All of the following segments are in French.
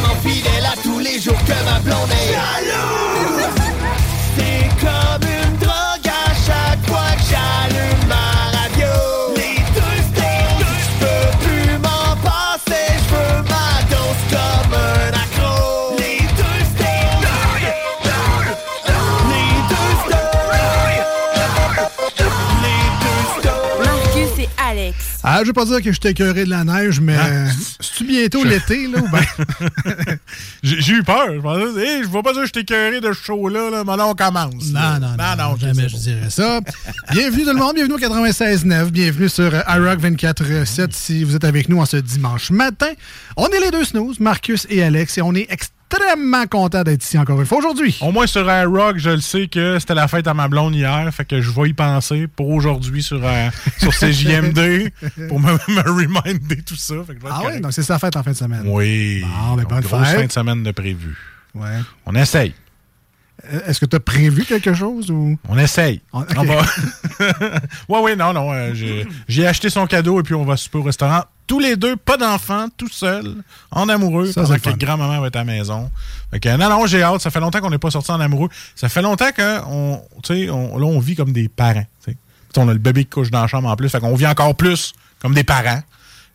Tellement fidèle à tous les jours que ma blonde est jalouse. C'est comme une Ah, je veux pas dire que je t'ai écœuré de la neige, mais c'est-tu bientôt l'été, là, ou ben... J'ai eu peur. Je pensais, hey, je vais pas dire que je t'ai écœuré de ce show-là, là, mais là, on commence. Non, non, non, non, jamais je dirais ça. bienvenue tout le monde, bienvenue au 96.9, bienvenue sur iRock 24.7 si vous êtes avec nous en ce dimanche matin. On est les deux snooze, Marcus et Alex, et on est extrêmement contents d'être ici encore une fois aujourd'hui. Au moins sur Air Rock, je le sais que c'était la fête à ma blonde hier, fait que je vais y penser pour aujourd'hui sur, euh, sur CJMD pour me, me reminder tout ça. Fait que Ah oui, donc c'est sa fête en fin de semaine. Oui. Bon, ben, bonne grosse fête. fin de semaine de prévu. Ouais. On essaye. Est-ce que tu as prévu quelque chose ou? On essaye. On va... ouais, oui, non, non. euh, j'ai- acheté son cadeau et puis on va souper au restaurant. Tous les deux, pas d'enfants, tout seul, en amoureux, Ça, pendant que grand-maman va être à la maison. Fait que, non, non, j'ai hâte. Ça fait longtemps qu'on n'est pas sorti en amoureux. Ça fait longtemps qu'on, sais, on, là, on vit comme des parents. On a le bébé qui couche dans la chambre en plus. Fait qu'on vit encore plus comme des parents.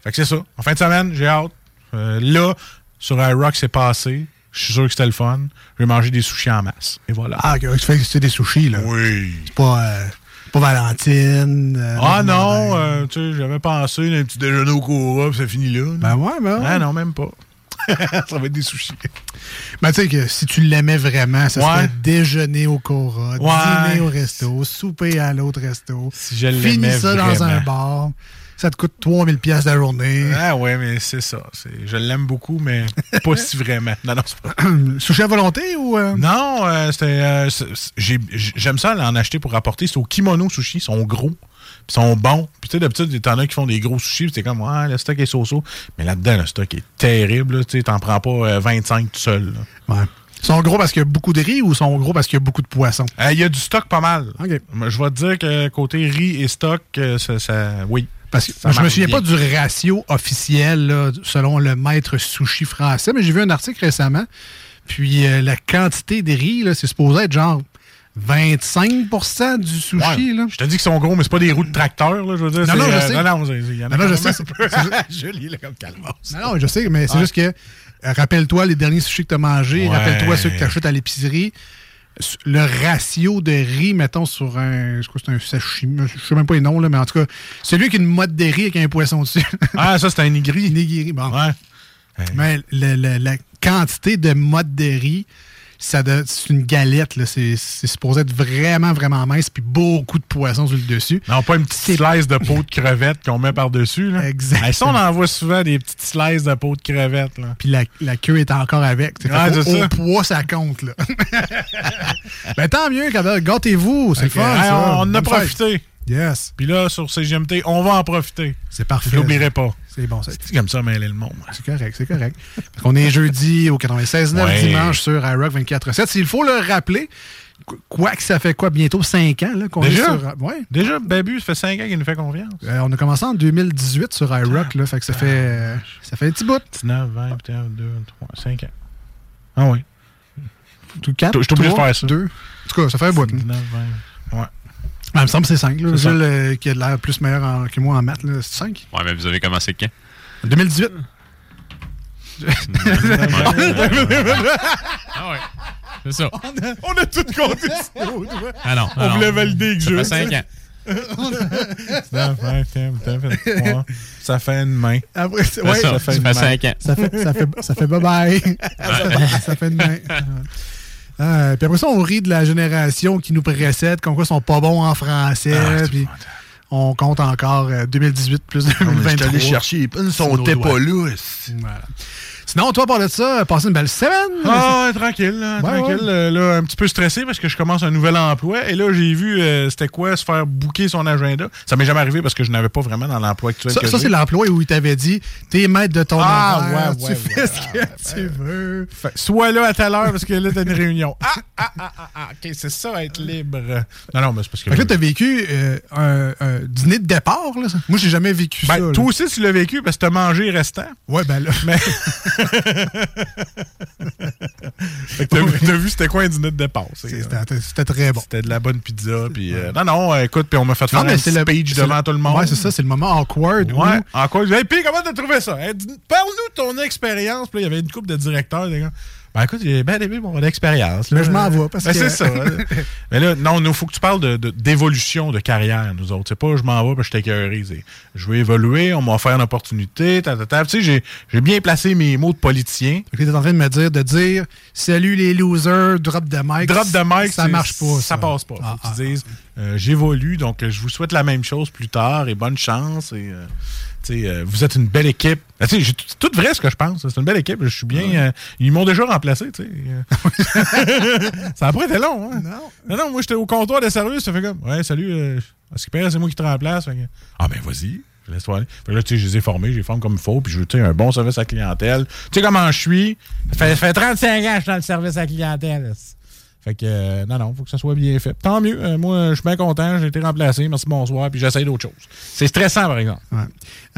Fait que c'est ça. En fin de semaine, j'ai hâte. Euh, là, sur iRock, c'est passé. Je suis sûr que c'était le fun. Je vais manger des sushis en masse. Et voilà. Ah, ok, tu fais c'est des sushis, là. Oui. C'est pas, euh, pas Valentine. euh, Ah non, euh, tu sais, j'avais pensé un petit déjeuner au Cora, puis ça finit là. Ben ouais, ben ouais. Ah non, même pas. ça va être des sushis. Ben, tu sais que si tu l'aimais vraiment, ça Ouais. serait déjeuner au Cora, Ouais. dîner au resto, souper à l'autre resto. Si je Finis l'aimais ça dans un vraiment. bar. Ça te coûte 3000 pièces la journée. Ah ouais, mais c'est ça. c'est- Je l'aime beaucoup, mais pas si vraiment. Non, non, c'est pas. Sushi à volonté ou. euh? Non, euh, c'était. euh, c'est- c'est- j'ai- J'aime ça en acheter pour rapporter. C'est au kimono sushi. Ils sont gros. Puis ils sont bons. Puis tu sais, d'habitude, t'en as qui font des gros sushis. Puis t'es comme, ouais, le stock est so-so. Mais là-dedans, le stock est terrible. Tu t'en prends pas euh, 25 tout seul. là. Ouais. Ils sont gros parce qu'il y a beaucoup de riz ou ils sont gros parce qu'il y a beaucoup de poissons? Euh, Il y a du stock pas mal. OK. Mais Je vais te dire que côté riz et stock, euh, ça, ça- oui. Parce que je me souviens bien. pas du ratio officiel là, selon le maître sushi français, mais j'ai vu un article récemment. Puis euh, la quantité de riz, là, c'est supposé être genre 25% du sushi. Ouais. Là. Je te dis qu'ils sont gros, mais c'est pas des roues de tracteur, là, je veux dire. Non, non, je euh, sais. Non, non, il y en a Non, je sais, un peu. c'est- Joli, là, comme calmos. Non, non, je sais, mais c'est juste que euh, rappelle-toi les derniers sushis que tu as mangés, Ouais. rappelle-toi ceux que tu achètes à l'épicerie. Le ratio de riz, mettons, sur un. Je crois que c'est un sashimi. Je sais même pas les noms, là, mais en tout cas, celui qui a une mode de riz avec un poisson dessus. Ah, ça, c'est un nigiri. Nigiri, bon. Ouais. Mais le- la quantité de mode de riz, c'est une galette. là. C'est c'est supposé être vraiment, vraiment mince, puis beaucoup de poissons sur le dessus. Non, pas une petite slice de peau de crevette qu'on met par-dessus. Là. Exactement. Ça, on en voit souvent des petites slices de peau de crevette. Là. Puis la, la queue est encore avec. Fait Ouais, au, ça. poids, ça compte. Là. ben, tant mieux, quand même. Gâtez-vous, c'est que, fun. hey, on on en a fête. Yes. Puis là, sur CGMT, on va en profiter. C'est parfait. Je l'oublierai pas. C'est bon, ça. C'est comme ça, mêler le monde. C'est correct, c'est correct. on est jeudi au 96.9 Ouais. dimanche sur iRock 24.7. S'il faut le rappeler, qu- quoi que ça fait quoi, bientôt 5 ans qu'on est Déjà? sur... Ouais. Déjà, Babu, ça fait 5 ans qu'il nous fait confiance. Euh, on a commencé en 2018 sur iRock, là, fait que ça fait, euh, ça fait un petit bout. 19, 20, 21, 2, 3, 5 ans. Ah oui. Tout 4, Je t'oublie de faire ça. 2. En tout cas, ça fait un bout. 19, 20. Ah, il me semble que c'est 5. Là. C'est ça. Gilles, euh, qui a de l'air plus meilleur en- que moi en maths, là, c'est 5. Ouais, mais vous avez commencé quand? 2018. Ah ouais. C'est ça. On a tout compté ça. Ah non. On ah voulait valider que Ça je fait 5 ans. 19, 20, 21, 23. Ça fait une main. Après, c'est- C'est ouais, ça, ça fait ça une fait main. 5 ans. Ça fait, ça fait, ça fait bye-bye. ça, fait- ça fait une main. Ah, puis après ça, on rit de la génération qui nous précède, comme quoi ils sont pas bons en français. Ah, puis on compte encore euh, 2018 plus 2023. les pins, Sur nos doigts. Voilà. Sinon, toi, par de ça, passez une belle semaine. Ah, ouais, tranquille, là, Ouais, tranquille. ouais. euh, Là, un petit peu stressé parce que je commence un nouvel emploi. Et là, j'ai vu, euh, c'était quoi, se faire booker son agenda. Ça m'est jamais arrivé parce que je n'avais pas vraiment dans l'emploi actuel. Ça, ça, c'est l'emploi où il t'avait dit t'es maître de ton Ah, horaire, ouais, tu fais ce que tu veux. Fait, sois là à telle heure parce que là, t'as une réunion. Ah, ah, ah, ah, ah, ok, c'est ça, être libre. Non, non, mais c'est parce que. Fait que là, t'as vécu euh, un, un dîner de départ. Là. ça. Moi, j'ai jamais vécu Ben, ça. là. toi aussi, tu l'as vécu parce que t'as mangé restant. Ouais, ben là. Mais. t'as vu, c'était quoi un dîner de c'est- C'était très bon. C'était de la bonne pizza. Puis, euh, non, non, euh, écoute, puis on m'a fait faire Non, un le speech c'est devant le- tout le monde. Ouais, c'est ça, c'est le moment awkward. Ouais. Hey, puis comment t'as trouvé ça? Parle-nous de ton expérience. Puis il y avait une couple de directeurs. Des gars. Ben écoute, j'ai bien aimé mon expérience. Là, là. je m'en vais, parce Ben, que- c'est ça. Mais là, non, il faut que tu parles de- de- d'évolution de, carrière, nous autres. C'est pas je m'en vais parce que je c'est Je veux évoluer, on m'a offert une opportunité. ta, ta, ta. Tu sais, j'ai- bien placé mes mots de politicien. Que t'es en train de me dire de dire salut les losers, drop de mic. Drop de mic, ça marche pas. Ça, passe pas. Ah, tu dises, euh, j'évolue, donc je vous souhaite la même chose plus tard et bonne chance. Et, euh, tu euh, vous êtes une belle équipe. Ben, sais, j'ai tout- c'est tout vrai ce que je pense. C'est une belle équipe. Je suis bien. euh, ils m'ont déjà remplacé. ça a pas été long. Hein? Non. non, moi j'étais au comptoir de service. Ça fait comme, ouais, salut. Euh, à ce qui c'est moi qui te remplace. Que, ah ben vas-y. Laisse-toi aller. Fait que là, tu sais, je les ai formés, je les forme comme il faut, puis je veux un bon service à la clientèle. Tu sais comment je suis? Ça fait, ça fait 35 ans que je suis dans le service à la clientèle. Fait que, euh, non, non, faut que ça soit bien fait. Tant mieux. euh, moi, je suis bien content. J'ai été remplacé. Merci, bonsoir. Puis j'essaye d'autres choses. C'est stressant, par exemple. Ouais.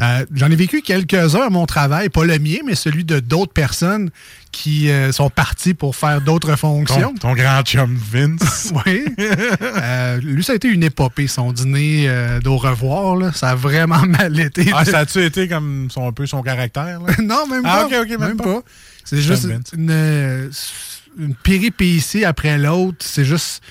Euh, J'en ai vécu quelques-uns à mon travail, pas le mien, mais celui de d'autres personnes qui sont parties pour faire d'autres fonctions. Ton, ton grand chum Vince. oui. Lui, ça a été une épopée, son dîner d'au revoir. là. Ça a vraiment mal été. ah, ça a-tu été comme son, un peu son caractère? Là? non, même Ah, pas. ok, ok, même pas. pas. C'est juste une, une péripétie après l'autre. C'est juste.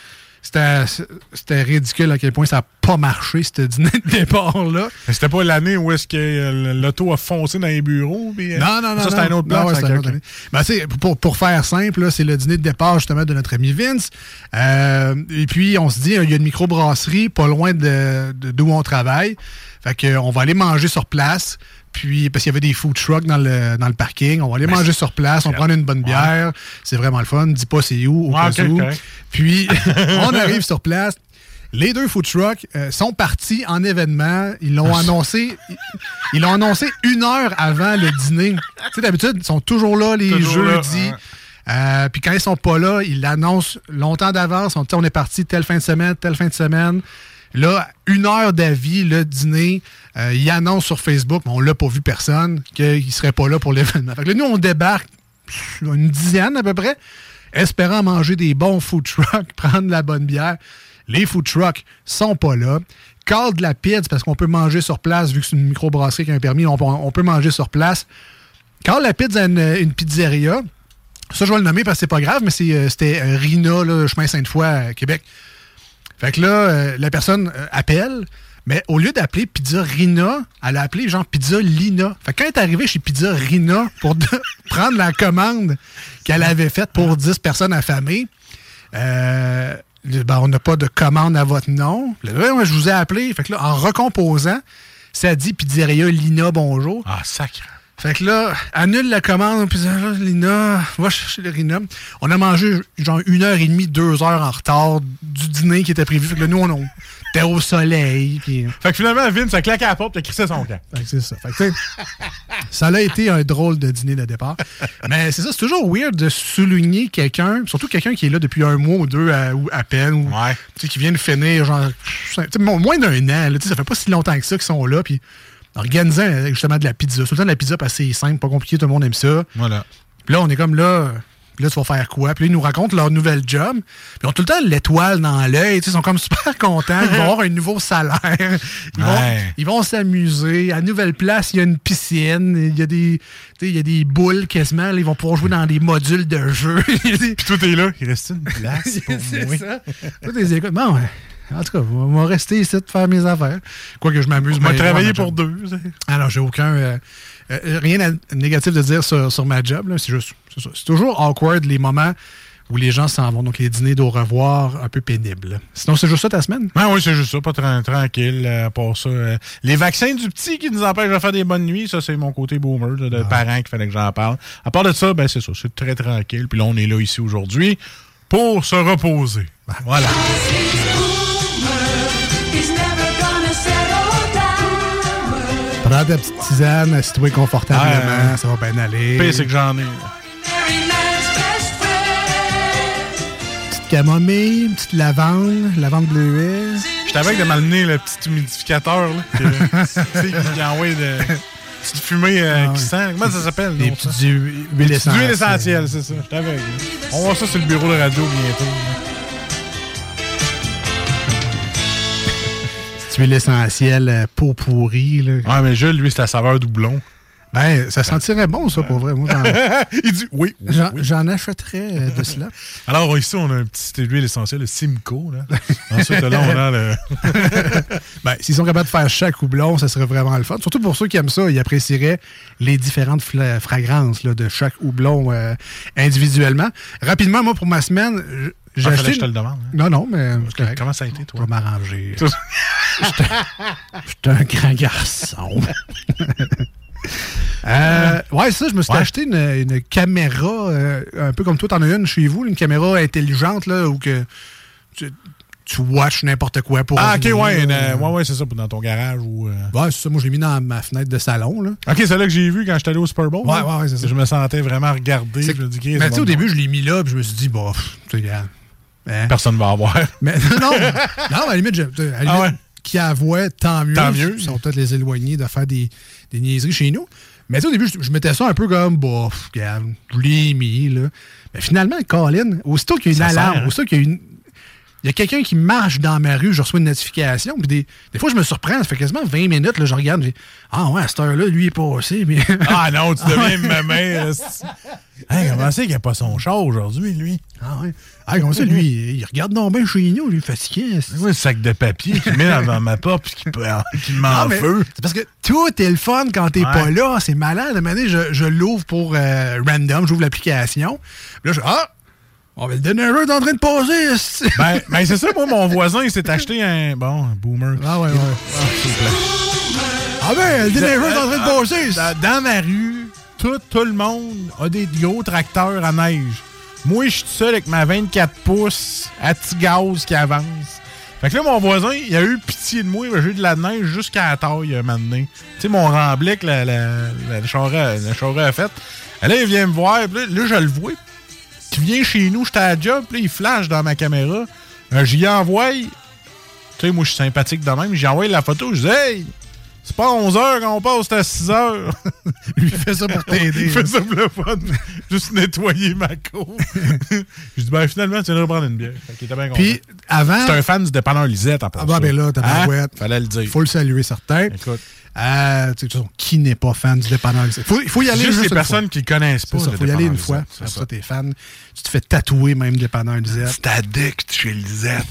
C'était c'était ridicule à quel point ça n'a pas marché, ce dîner de départ-là. C'était pas l'année où est-ce que euh, l'auto a foncé dans les bureaux? puis, euh, Non, non, non. Ça, c'était un autre plan. ouais, ça, c'était un ok, autre ok. année. Ben, pour, pour faire simple, c'est le dîner de départ justement de notre ami Vince. Euh, et puis, on se dit, il y a une microbrasserie pas loin de de- d'où on travaille. Fait que, on va aller manger sur place. Puis, parce qu'il y avait des food trucks dans le, dans le parking. On va aller manger sur place, on prend une bonne bière. C'est vraiment le fun. Dis pas c'est où, au Ouais, cas où. Puis, on arrive sur place. Les deux food trucks euh, sont partis en événement. Ils l'ont annoncé. ils- l'ont annoncé une heure avant le dîner. Tu sais, d'habitude, ils sont toujours là les Toujours jeudis. Euh, Puis quand ils sont pas là, ils l'annoncent longtemps d'avance. On, on est parti telle fin de semaine, telle fin de semaine. Là, une heure d'avis, le dîner, euh, ils annoncent sur Facebook, mais on l'a pas vu personne, qu'il serait pas là pour l'événement. Fait que là, nous, on débarque une dizaine à peu près, espérant manger des bons food trucks, prendre la bonne bière. Les food trucks sont pas là. Call de la pizza, parce qu'on peut manger sur place, vu que c'est une microbrasserie qui a un permis, on, peut- manger sur place. Call la pizza une, pizzeria. Ça, je vais le nommer parce que c'est pas grave, mais euh, c'était euh, Rina, chemin Sainte-Foy, Québec. Fait que là, euh, la personne euh, appelle, mais au lieu d'appeler Pizza Rina, elle a appelé genre Pizza Lina. Fait que quand elle est arrivée chez Pizza Rina pour de- prendre la commande qu'elle avait faite pour 10 personnes affamées, euh, ben, on n'a pas de commande à votre nom. Là, je vous ai appelé. Fait que là, en recomposant, ça dit Pizzeria Lina bonjour. Ah, sacré. Fait que là, annule la commande, puis là, Lina, va chercher le Rina. On a mangé genre une heure et demie, deux heures en retard du dîner qui était prévu. Fait que là, nous, on, T'es au soleil. Puis... Fait que finalement, Vince a claqué à la porte et crissé son camp. Fait que c'est ça. Fait que, ça a été un drôle de dîner de départ. Mais c'est ça, c'est toujours weird de souligner quelqu'un, surtout quelqu'un qui est là depuis un mois ou deux à, ou à peine, ou Ouais. tu sais, qui vient de finir, genre, moins d'un an. là, tu sais, ça fait pas si longtemps que ça qu'ils sont là. Puis organisant euh, justement de la pizza. Tout le temps de la pizza, parce que c'est simple, pas compliqué, tout le monde aime ça. Voilà. Puis là, on est comme là. Puis là, tu vas faire quoi? Puis là, ils nous racontent leur nouvel job. Puis ils ont tout le temps l'étoile dans l'œil. Ils sont comme super contents. Ils vont avoir un nouveau salaire. Ils vont Ouais. ils vont s'amuser. À Nouvelle Place, il y a une piscine. Il y a des, il y a des boules quasiment. là. ils vont pouvoir jouer dans des modules de jeu. Puis tout est là. Il reste une place pour c'est moi. ça. T'es écoutes. Bon, ouais. En tout cas, on va rester ici de faire mes affaires. Quoique je m'amuse. On va travailler pour job. deux. Alors, j'ai aucun. euh, euh, rien à- négatif de dire sur, sur ma job. C'est juste. C'est toujours awkward les moments où les gens s'en vont. Donc, les dîners d'au revoir un peu pénibles. Sinon, c'est juste ça ta semaine? Ah oui, c'est juste ça, pas tra- tranquille. euh, à part ça, euh, les vaccins du petit qui nous empêchent de faire des bonnes nuits, ça, c'est mon côté boomer, là, de parents qu'il fallait que j'en parle. À part de ça, ben c'est ça, c'est très tranquille. Puis là, on est là ici aujourd'hui pour se reposer. Voilà. Prends ta petite tisane, assis-toi confortablement, Ouais. ça va bien aller. Pire, c'est que j'en ai. Petite camomille, une petite lavande, lavande bleuée. J'étais avec de m'amener le petit humidificateur, là. tu sais, qui envoie de petite fumée euh, Ah qui sent. Comment ça s'appelle? Des petites huiles essentielles. huiles essentielles, c'est ça. J'étais avec. là. On va voir ça sur le bureau de radio bientôt. là. Petite huile essentielle, euh, peau pourrie. Là. Ouais, mais Jules, lui, c'est la saveur doublon. Ben, ça sentirait bon, ça, pour vrai. Moi, Il dit oui. oui, j'en, oui. achèterais euh, de cela. Alors, ici, on a un petit huile essentielle, le Simcoe. Là. Ensuite, là, on a le. Ben, s'ils sont capables de faire chaque houblon, ça serait vraiment le fun. Surtout pour ceux qui aiment ça, ils apprécieraient les différentes fragrances là, de chaque houblon euh, individuellement. Rapidement, moi, pour ma semaine, j'ai Ah, acheté... fallait que je te le demande. hein. Non, non, mais correct. Comment ça a été, Je toi? vais m'arranger. J'étais un grand garçon. Euh, ouais, ça, je me suis Ouais. acheté une, une caméra, euh, un peu comme toi, t'en as une chez vous, une caméra intelligente, là, où que tu, tu watches n'importe quoi pour. Ah, ok, ouais, une, euh, ouais, ouais, c'est ça, dans ton garage ou. euh. Ouais, c'est ça, moi, je l'ai mis dans ma fenêtre de salon, là. Ok, c'est là que j'ai vu quand j'étais allé au Super Bowl. Ouais, là. ouais, ouais, c'est ça. Je me sentais vraiment regardé. Je me dis, Mais tu sais, au début, je l'ai mis là, puis je me suis dit, bon, pff, tu sais, regarde. Hein? Personne va avoir. Mais non, non, à la limite, je- à la limite, Ah ouais? qui avouait, tant mieux. Tant mieux. Ça va peut-être les éloigner de faire des, des niaiseries chez nous. Mais au début, je, je mettais ça un peu comme, bah, pff, regarde, je l'ai mis, là. Mais finalement, Colin, aussitôt qu'il y a une Ça alarme, sert, hein? aussitôt qu'il y a une. Il y a quelqu'un qui marche dans ma rue, je reçois une notification. Puis des, des fois, je me surprends, ça fait quasiment 20 minutes, là, je regarde, j'ai Ah ouais, à cette heure-là, lui est passé. Mais... Ah non, tu deviens ma mère. Hey, comment c'est qu'il n'a pas son char aujourd'hui, lui? Ah ouais. Ah, comment ça, lui, il regarde non bien chez nous, lui, fatigué. C'est le sac de papier qu'il met devant ma porte puis qu'il qu'il met Ah, feu? C'est parce que tout est le fun quand t'es Ouais. pas là. C'est malade. À un moment donné, je, je l'ouvre pour euh, random, j'ouvre l'application. Puis là, je Ah! On va le donner est en train de passer. esti. Ben, ben c'est ça, moi, mon voisin, il s'est acheté un. Bon, un boomer. Ah ouais, ouais. plaît. Ah ben, le dinner est en train de passer. Dans, ma rue, tout, tout le monde a des gros tracteurs à neige. Moi, je suis tout seul avec ma 24 pouces à petit gaz qui avance. Fait que là, mon voisin, il a eu pitié de moi. J'ai eu de la neige jusqu'à la taille un moment donné. Tu sais, mon remblai que la, la, la, charrette- le charrette a fait. Et là, il vient me voir. puis Là, là, je le vois. Tu viens chez nous, j'étais à la job. Puis là, il flash dans ma caméra. Euh, J'y envoie. Tu sais, moi, je suis sympathique de même. J'y envoie la photo. Je dis, hey, c'est pas 11 h qu'on passe, c'est à 6 h. Lui, il fait ça pour t'aider. Il fait ça pour le fun. Juste nettoyer ma cour. je dis, ben finalement, tu viens de reprendre une bière. Fait était bien. Puis, avant. C'est un fan du dépanneur Lisette, en Ah bah, ben là, t'as Hein? pas Fallait le dire. Il faut le saluer, certain. Écoute. Euh, tu sais, de toute façon, qui n'est pas fan du dépanneur? Il faut, il faut y aller Juste juste les personnes fois. qui connaissent pas. Le faut y aller une fois. C'est ça, t'es fan. Tu te fais tatouer même dépanneur Lisette. C'est addict chez Lisette.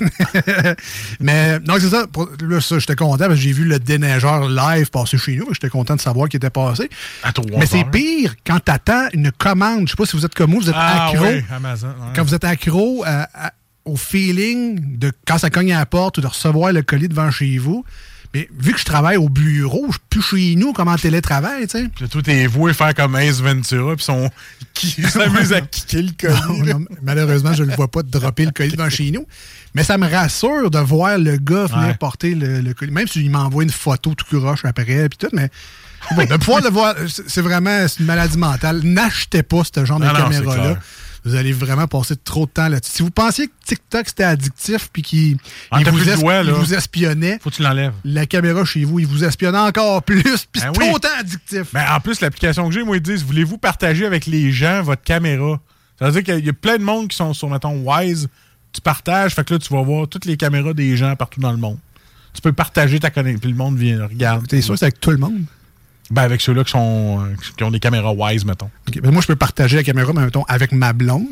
Mais non, c'est ça. Pour- là, ça, j'étais content parce que j'ai vu le déneigeur live passer chez nous. J'étais content de savoir qu'il était passé. À Mais c'est pire quand t'attends une commande. Je sais pas si vous êtes comme moi, vous êtes Ah accro. oui, Amazon. ouais. Quand vous êtes accro à- à- au feeling de quand ça cogne à la porte ou de recevoir le colis devant chez vous. Mais vu que je travaille au bureau, je suis plus chez nous comme en télétravail, tu sais. Toi, t'es voué faire comme Ace Ventura, puis son... qui s'amuse à kicker le colis. Non, là. non, malheureusement, je ne le vois pas dropper le colis devant chez nous. Mais ça me rassure de voir le gars venir Ouais. porter le, le colis. Même s'il m'envoie une photo tout croche après, puis tout, mais bon, de pouvoir le voir, c'est vraiment une maladie mentale. N'achetez pas ce genre de Non, caméra-là. Vous allez vraiment passer trop de temps là-dessus. Si vous pensiez que TikTok c'était addictif puis qu'il Ah, vous, es- espionnait, Faut que tu l'enlèves. la caméra chez vous, il vous espionne encore plus, puis Ben c'est oui. autant addictif. Mais en plus, l'application que j'ai, moi, ils disent voulez-vous partager avec les gens votre caméra? Ça veut dire qu'il y a plein de monde qui sont sur, mettons, Wise. Tu partages, fait que là, tu vas voir toutes les caméras des gens partout dans le monde. Tu peux partager ta connexion, puis le monde vient, regarde. T'es sûr que c'est avec tout le monde? Ben, avec ceux-là qui, sont, euh, qui ont des caméras Wise, mettons. Ben moi, je peux partager la caméra, mais mettons, avec ma blonde.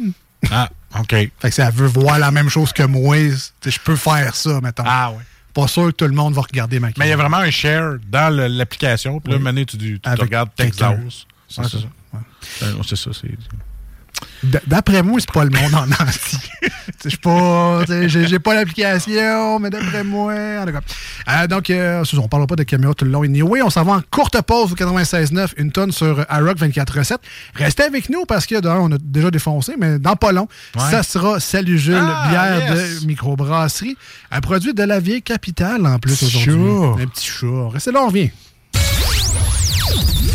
Ah, OK. Fait que si elle veut voir la même chose que moi, je peux faire ça, mettons. Ah, ouais. Pas sûr que tout le monde va regarder ma Mais il y a caméra. vraiment un share dans l'application. Puis là, Oui. maintenant, tu, regardes. Texas. C'est ça. c'est ça. Euh, C'est ça, c'est... D'après moi, c'est pas le monde en entier. Je J'ai pas l'application, mais d'après moi. En tout cas. Euh, donc, euh, on parlera pas de caméra tout le long. Anyway, on s'en va en courte pause au 96.9, une tonne sur iRock 24 recettes. Restez avec nous parce que on a déjà défoncé, mais dans pas long, Ouais. ça sera Salut Jules, Ah, bière yes. de microbrasserie, un produit de la vieille capitale en plus aujourd'hui. Un petit chat. Restez là, on revient.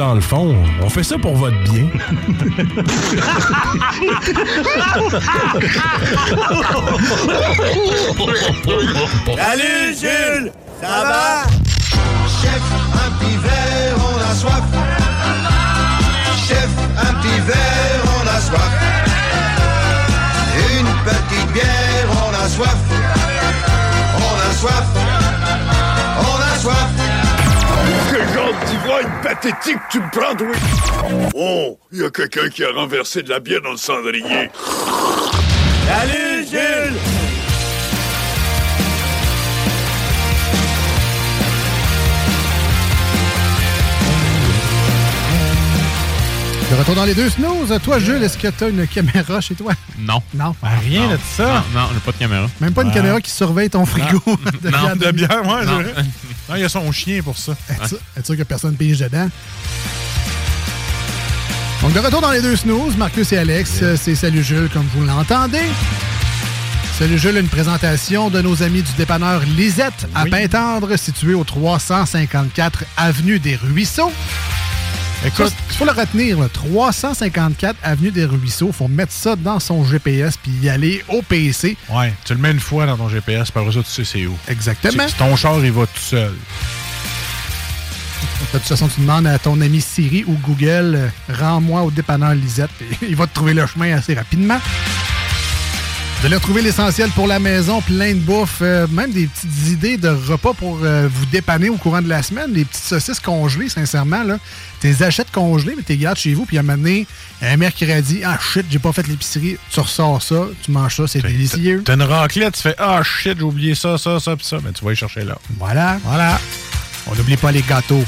Dans le fond, on fait ça pour votre bien. Salut Jules, ça va? Chef, un petit verre, on a soif. Chef, un petit verre, pathétique tu me prends, oui? Oh, il y a quelqu'un qui a renversé de la bière dans le cendrier. Salut De retour dans les deux snooze. Toi, Jules, est-ce que t'as une caméra chez toi? Non. Non. rien Non. de ça. Non, non, j'ai pas de caméra. Même pas une caméra qui surveille ton frigo de Non. De bière, ouais, Non. Non, il y a son chien pour ça. Sûr que personne pige dedans? Donc, de retour dans les deux snooze, Marcus et Alex, c'est Salut Jules, comme vous l'entendez. Salut Jules, une présentation de nos amis du dépanneur Lisette à Pintendre, situé au 354 Avenue des Ruisseaux. Écoute, il faut le retenir, là, 354 Avenue des Ruisseaux. Il faut mettre ça dans son GPS puis y aller au PC. Ouais, tu le mets une fois dans ton GPS, par ça, tu sais c'est où. Exactement. Si ton char, il va tout seul. De toute façon, tu demandes à ton ami Siri ou Google, euh, rends-moi au dépanneur Lisette, il va te trouver le chemin assez rapidement. Vous allez retrouver l'essentiel pour la maison, plein de bouffe, euh, même des petites idées de repas pour euh, vous dépanner au courant de la semaine. Des petites saucisses congelées, sincèrement. là. Tu les achètes congelées, mais tu les gardes chez vous, puis à un moment donné, un mercredi, ah shit, j'ai pas fait l'épicerie, tu ressors ça, tu manges ça, c'est délicieux. T'as une raclette, tu fais Ah shit, j'ai oublié ça, ça, ça, pis ça. Mais tu vas y chercher là. Voilà. Voilà. On n'oublie pas les gâteaux.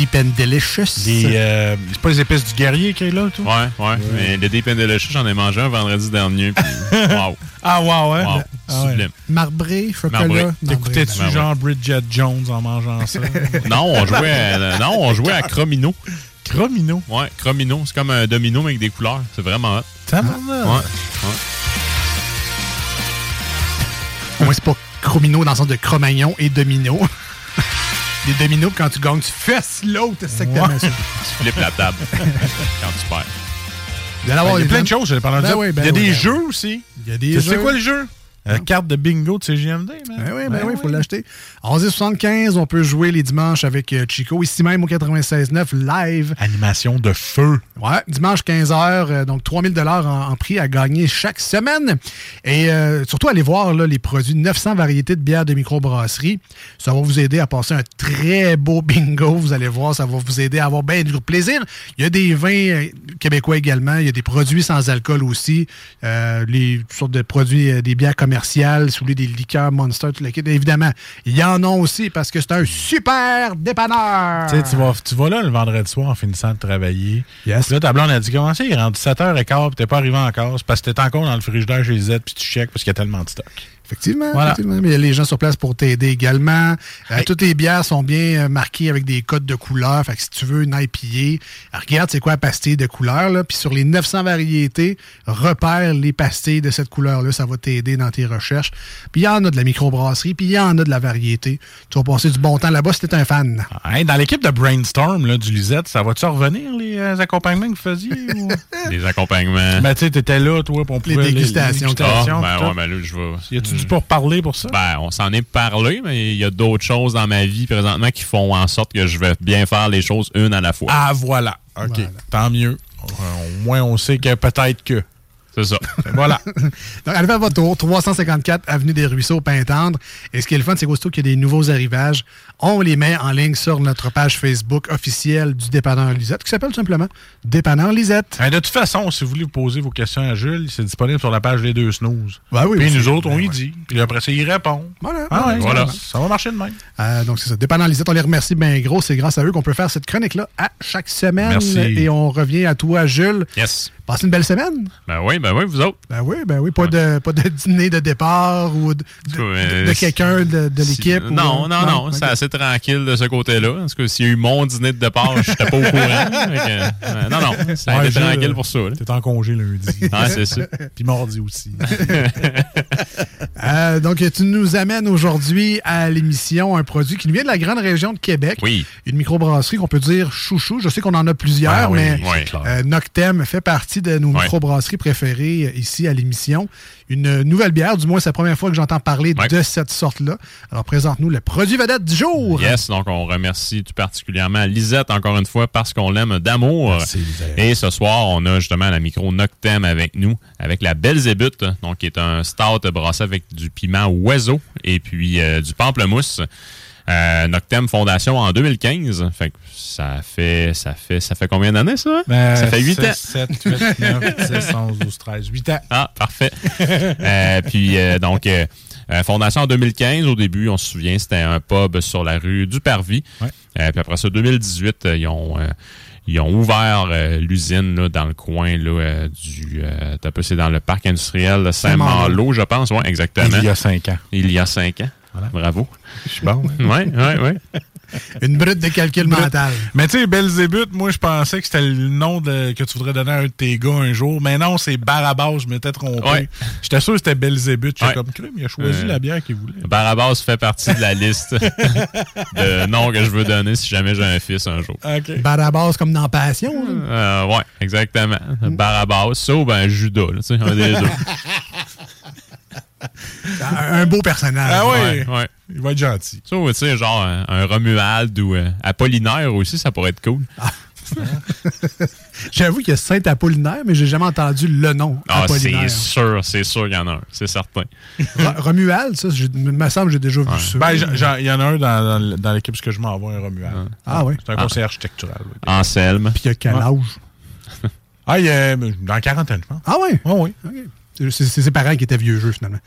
Deep and Delicious. Des, euh, c'est pas les épices du guerrier qui est là, tout? Ouais, ouais. Mais le Deep and Delicious, j'en ai mangé un vendredi dernier. Puis, wow. Ah, wow, ouais. Wow, Ah, ouais. sublime. Marbré, chocolat. Marbré. marbré. T'écoutais-tu Ben ouais. genre Bridget Jones en mangeant ça? Non, on jouait à, non, on jouait à Cromino. Cromino? Ouais, Cromino. C'est comme un domino, mais avec des couleurs. C'est vraiment hot. Ça Ouais. ouais. Au moins, c'est pas Chromino dans le sens de Cro-Magnon et Domino. Des dominos, quand tu gagnes, tu fesses l'autre. C'est ça que t'aimes, ça. Tu flippes la table quand tu perds. Il y a plein de choses, parler de ça. il y a des jeux aussi. Il y a des Tu jeux. sais quoi le jeu? La carte de bingo de CGMD, man. Ben oui, ben oui, il faut l'acheter. 11h75, on peut jouer les dimanches avec euh, Chico, ici même au 96.9 live. Animation de feu. Ouais, dimanche 15h, donc 3000 dollars en, en prix à gagner chaque semaine. Et euh, surtout, allez voir là, les produits 900 variétés de bières de microbrasserie. Ça va vous aider à passer un très beau bingo. Vous allez voir, ça va vous aider à avoir bien du plaisir. Il y a des vins euh, québécois également. Il y a des produits sans alcool aussi. Euh, les toutes sortes de produits, euh, des bières commerciales, voulez, des liqueurs Monster, tout le kit. Évidemment, il y en a aussi parce que c'est un super dépanneur. Tu sais, tu vas, tu vas là le vendredi soir en finissant de travailler. Puis là, ta blonde a dit Comment ça, il est rendu 7h15 puis t'es pas arrivé encore? C'est parce que t'es encore dans le frigidaire chez Z puis tu checkes parce qu'il y a tellement de stock. Effectivement, Voilà. effectivement. Mais il y a les gens sur place pour t'aider également. Euh, toutes les bières sont bien euh, marquées avec des codes de couleur. Fait que si tu veux une IPA, regarde c'est quoi la pastille de couleur. Là. Puis sur les 900 variétés, repère les pastilles de cette couleur-là. Ça va t'aider dans tes recherches. Puis il y en a de la microbrasserie, puis il y en a de la variété. Tu vas passer du bon temps là-bas si t'es un fan. Dans l'équipe de Brainstorm là, du Lisette, ça va-tu revenir les euh, accompagnements que vous faisiez ou... Des accompagnements. Ben, tu sais, t'étais là, toi, pour on Les pouvait- dégustations. Ah, dégustations, ben tout. ouais, ben là, je vais. Du pour parler pour ça? Ben, on s'en est parlé, mais il y a d'autres choses dans ma vie présentement qui font en sorte que je vais bien faire les choses une à la fois. Ah, voilà. OK. Tant mieux. Euh, Au moins, on sait que peut-être que. C'est ça. voilà. Donc, allez faire votre tour, 354 Avenue des Ruisseaux, Pintendre. Et ce qui est le fun, c'est qu'aussitôt qu'il y a des nouveaux arrivages, on les met en ligne sur notre page Facebook officielle du Dépanneur Lisette, qui s'appelle tout simplement Dépanneur Lisette. Hein, de toute façon, si vous voulez poser vos questions à Jules, c'est disponible sur la page Les Deux Snooze. Ben oui, Puis nous autres, on Ben y ouais. dit. Puis après ça, il répond. Voilà. Ah ouais, Voilà. ça, ça va marcher de même. Euh, donc, c'est ça. Dépanneur Lisette, on les remercie bien gros. C'est grâce à eux qu'on peut faire cette chronique-là à chaque semaine. Merci. Et on revient à toi, Jules. Yes. Passez une belle semaine. Ben oui, ben oui, vous autres. Ben oui, ben oui. Pas, de, pas de dîner de départ ou de, de- Euh, de quelqu'un de, de si- l'équipe. ou- Non, non, non, c'est assez tranquille de ce côté-là. Parce que s'il y a eu mon dîner de départ, je n'étais pas au courant. Que, euh, non, non, ça a Ouais, été Jules, tranquille pour ça. T'es en congé lundi. Ah, c'est ça. Puis mardi aussi. Euh, donc, tu nous amènes aujourd'hui à l'émission un produit qui nous vient de la grande région de Québec. Oui. Une microbrasserie qu'on peut dire chouchou. Je sais qu'on en a plusieurs, Ah oui, mais oui, c'est euh, Noctem fait partie de nos Ouais. microbrasseries préférées euh, ici à l'émission. Une nouvelle bière, du moins c'est la première fois que j'entends parler de cette sorte-là. Alors, présente-nous le produit vedette du jour. Yes, donc on remercie tout particulièrement Lisette encore une fois parce qu'on l'aime d'amour. Et ce soir, on a justement la micro Noctem avec nous, avec la Belzébuth, donc qui est un stout brassé avec du piment oiseau et puis euh, du pamplemousse. Euh, Noctem Fondation en 2015. Fait que ça fait ça fait ça fait combien d'années ça? Ben, ça fait 8 ans. 7, 8, 9, 10, 11, 12, 13, 8 ans. Ah, parfait. Euh, puis, euh, donc, euh, euh, fondation en 2015, au début, on se souvient, c'était un pub sur la rue du Parvis. Euh, puis après ça, 2018, euh, ils ont... ils ont ouvert euh, l'usine dans le coin là, euh, du. Euh, c'est dans le parc industriel de Saint-Malo, je pense. Oui, exactement. Il y a 5 ans. Il y a cinq ans. Bravo. Je suis bon. Oui, oui, oui. Une brute de calcul mental. Mais tu sais, Belzébuth, moi, je pensais que c'était le nom de- que tu voudrais donner à un de tes gars un jour. Mais non, c'est Barabas, je m'étais trompé. Ouais. J'étais sûr que c'était Belzébuth. J'étais Ouais. comme crime, il a choisi Euh, la bière qu'il voulait. Barabas fait partie de la liste de noms que je veux donner si jamais j'ai un fils un jour. Barabas comme dans Passion. Euh, ouais, exactement. Barabas, ça ou ben Judas, là, tu sais, un des deux. Un, un beau personnage. Ah oui. Ouais, ouais. Il va être gentil. Ça, tu sais, genre un, un Romuald ou euh, Apollinaire aussi, ça pourrait être cool. J'avoue qu'il y a Saint-Apollinaire, mais j'ai jamais entendu le nom. Ah, c'est Apollinaire. sûr, c'est sûr qu'il y en a un, c'est certain. Ro- Romuald, ça, je- me semble que j'ai déjà vu ça. Ben, il y en a un dans, dans, dans l'équipe parce que je m'envoie un Romuald. Ah oui. C'est un Ah. conseiller architectural. oui. Anselme. Puis il y a quel âge? Ah, il est dans la quarantaine, je pense. Ah oui? Ah oui. Ok. C'est- C'est ses parents qui étaient vieux jeux, finalement.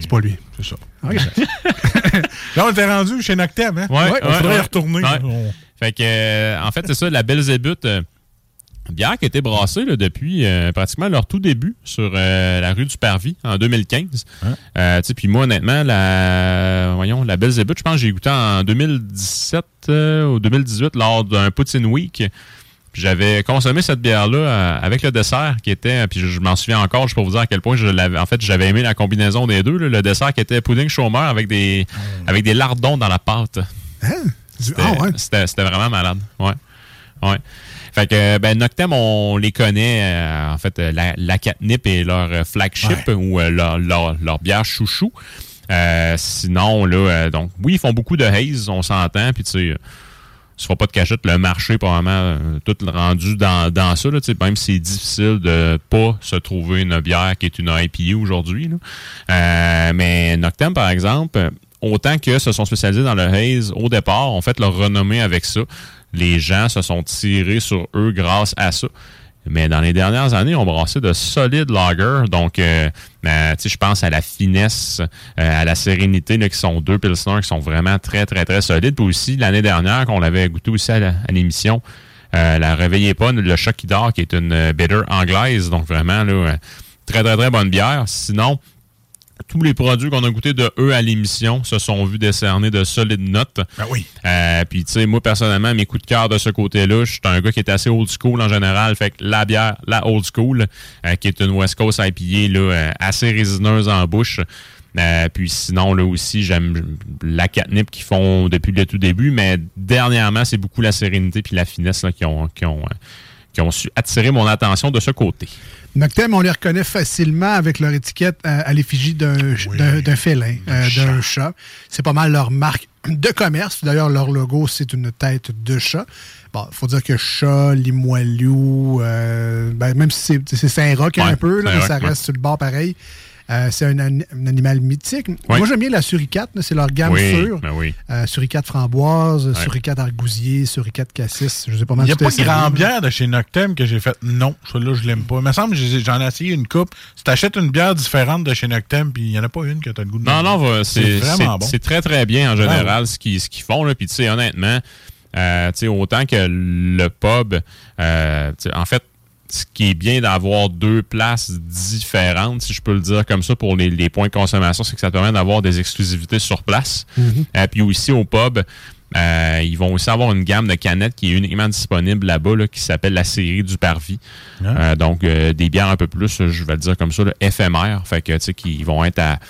C'est pas lui. C'est ça. Ok. Là, on était rendu chez Noctem, hein? Ouais, On ouais, faudrait y ouais. retourner. Ouais. On- Fait que, euh, en fait, c'est ça, la Belzébuth, euh, bière qui a été brassée là, depuis euh, pratiquement leur tout début sur euh, la rue du Parvis en 2015. Euh, tu sais, puis moi, honnêtement, la, voyons, la Belzébuth, je pense que j'ai goûté en 2017 euh, ou 2018 lors d'un Poutine Week. Puis j'avais consommé cette bière-là euh, avec le dessert qui était, puis je, m'en souviens encore, je peux vous dire à quel point je l'avais. En fait, j'avais aimé la combinaison des deux. là. le dessert qui était pudding chômeur avec des, avec des lardons dans la pâte. C'était Ah ouais? c'était- c'était vraiment malade. Ouais. Ouais. Fait que, ben, Noctem, on les connaît, euh, en fait, euh, la, la Catnip est leur euh, flagship ou euh, leur, leur, leur bière chouchou. Euh, sinon, là, euh, donc, oui, ils font beaucoup de haze, on s'entend, puis tu sais, euh, se fera pas de cachette, le marché, probablement, euh, tout rendu dans, dans ça, là, même si c'est difficile de pas se trouver une bière qui est une IPA aujourd'hui. Euh, mais Noctem, par exemple, autant que se sont spécialisés dans le haze au départ, ont fait leur renommée avec ça. Les gens se sont tirés sur eux grâce à ça. Mais dans les dernières années, on brassé de solides lagers. Donc, euh, euh, je pense à la finesse, euh, à la sérénité, là, qui sont deux pilsners qui sont vraiment très, très, très solides. Puis aussi, l'année dernière, qu'on l'avait goûté aussi à l'émission, euh, la Réveillez pas, le Choc qui dort, qui est une euh, bitter anglaise. Donc, vraiment, là, euh, très, très, très bonne bière. Sinon, tous les produits qu'on a goûtés de eux à l'émission se sont vus décerner de solides notes. Ben oui. Euh, puis, tu sais, moi, personnellement, mes coups de cœur de ce côté-là, je suis un gars qui est assez old school en général. Fait que la bière, la old school, euh, qui est une West Coast IPA, là, euh, assez résineuse en bouche. Euh, puis sinon, là aussi, j'aime la catnip qu'ils font depuis le tout début, mais dernièrement, c'est beaucoup la sérénité puis la finesse là, qui, ont, qui, ont, euh, qui ont su attirer mon attention de ce côté. Noctem, on les reconnaît facilement avec leur étiquette à, à l'effigie d'un d'un- d'un félin, euh, d'un chat. C'est pas mal leur marque de commerce. D'ailleurs, leur logo, c'est une tête de chat. Bon, faut dire que chat, Limoilou, euh, ben, même si c'est- c'est Saint-Roch un peu, là, mais ça reste sur le bord pareil. Euh, c'est un, an- un animal mythique. Moi, j'aime bien la suricate. C'est leur gamme Oui, sûre. ben oui. Euh, suricate framboise, Ouais. suricate argousier, suricate cassis. Je sais pas Il mal n'y a pas essayé, grand bière de chez Noctem que j'ai fait non, celui-là, je l'aime pas. Il me semble que j'en ai essayé une coupe. Si tu achètes une bière différente de chez Noctem, puis il n'y en a pas une que tu as le goût de Non, non, c'est vraiment bon. c'est très, très bien en général ce qu'ils ce qu'ils font. là. Puis, tu sais, honnêtement, euh, tu sais, autant que le pub, euh, en fait, ce qui est bien d'avoir deux places différentes, si je peux le dire comme ça, pour les, les points de consommation, c'est que ça permet d'avoir des exclusivités sur place. Mhm. Euh, puis aussi au pub, euh, ils vont aussi avoir une gamme de canettes qui est uniquement disponible là-bas, là, qui s'appelle la série du Parvis. Euh, donc, des bières un peu plus, je vais le dire comme ça, là, éphémères. Fait que, tu sais, qui vont être à,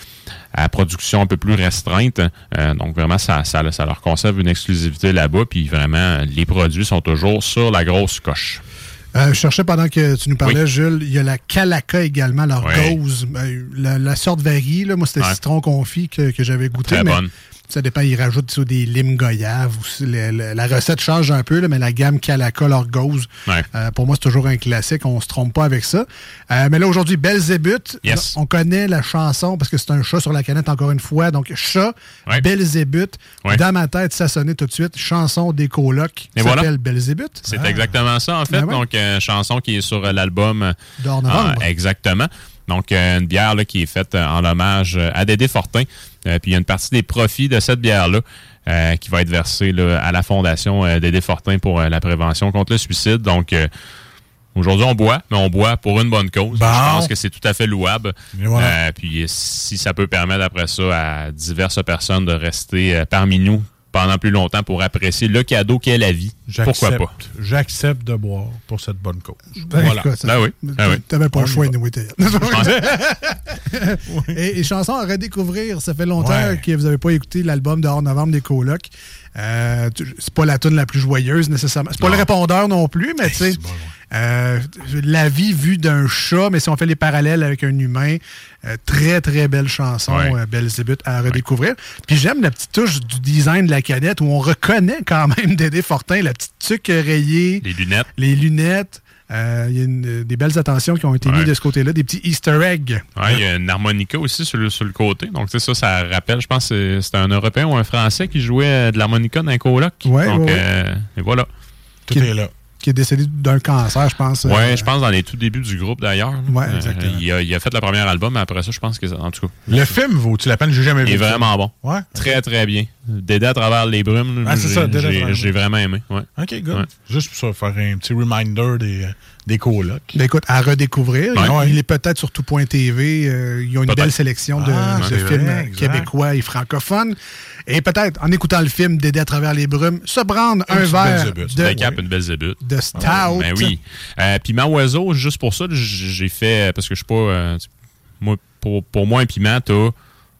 à production un peu plus restreinte. Euh, donc, vraiment, ça, ça, ça leur conserve une exclusivité là-bas. Puis, vraiment, les produits sont toujours sur la grosse coche. Euh, je cherchais pendant que tu nous parlais, Oui. Jules. Il y a la Calaca également, leur Oui. gauze. Euh, La, la sorte varie. Là. Moi, c'était Ouais. citron confit que, que j'avais goûté. Très mais bonne. Ça dépend, ils rajoutent des limes goyaves. ou si- le- le- la recette change un peu, là, mais la gamme Calaca, Ouais. euh, pour moi, c'est toujours un classique. On se trompe pas avec ça. Euh, mais là, aujourd'hui, Belzébuth. Yes. On connaît la chanson parce que c'est un chat sur la canette, encore une fois. Donc, chat, Ouais. Belzébuth. Ouais. Dans ma tête, ça sonnait tout de suite. Chanson des colocs. Et qui voilà. s'appelle Belzébuth. C'est Ah. exactement ça, en fait. Ben. Donc, euh, chanson qui est sur l'album. D'or ah, exactement. Donc, une bière là, qui est faite en hommage à Dédé Fortin. Euh, puis, il y a une partie des profits de cette bière-là euh, qui va être versée là, à la Fondation euh, Fortin pour euh, la prévention contre le suicide. Donc, aujourd'hui, on boit, mais on boit pour une bonne cause. Bon. Je pense que c'est tout à fait louable. Et voilà. Puis, si ça peut permettre après ça à diverses personnes de rester parmi nous pendant plus longtemps pour apprécier le cadeau qu'est la vie, pourquoi pas? J'accepte de boire pour cette bonne cause. Ben, voilà. écoute, ça- Ben oui, ben oui. T'avais pas On le choix, anyway, et, et chanson à redécouvrir, ça fait longtemps Ouais. que vous n'avez pas écouté l'album de Hors Novembre des colocs. Euh, c'est pas la tune la plus joyeuse nécessairement. C'est pas Non. le répondeur non plus, mais tu sais, euh, la vie vue d'un chat, mais si on fait les parallèles avec un humain, euh, très très belle chanson, Ouais. euh, belle zébut à redécouvrir. Puis j'aime la petite touche du design de la cadette où on reconnaît quand même Dédé Fortin, la petite tuque rayée, Les lunettes. les lunettes. Euh, Il y a une- des belles attentions qui ont été Ouais. mises de ce côté-là, des petits Easter eggs. Ouais, il y a une harmonica aussi sur le, sur le côté. Donc, tu sais, ça, ça rappelle, je pense que c'était un Européen ou un Français qui jouait euh, de l'harmonica dans un coloc. Ouais, Donc, ouais, euh, et voilà. Tout Qui- est là. Qui est décédé d'un cancer, je pense. Ouais, Euh, je pense dans les tout débuts du groupe d'ailleurs. Ouais, Euh, exactement. il, a, il a fait le premier album, mais après ça, je pense que, en tout cas, Le film vaut-il la peine? J'ai jamais il vu. est le film. vraiment bon. Ouais. Très, très bien. D'aider à travers les brumes, Ah, c'est j'ai- ça, Dédé vraiment aimé. Ouais. OK, good. Ouais. Juste pour ça, faire un petit reminder des, des colocs. Ben écoute, à redécouvrir. Ouais. il, est peut-être sur tout.tv. euh, ils ont une belle sélection de, Ah, de films vrai, exact. québécois et francophones. Et peut-être, en écoutant le film d'aider à travers les brumes, se prendre un verre de, Belle cape, une belle zébute. de stout. Ben oui. Euh, piment oiseau, juste pour ça, j'ai fait, parce que je suis pas. euh, moi, pour, pour moi, un piment, t'as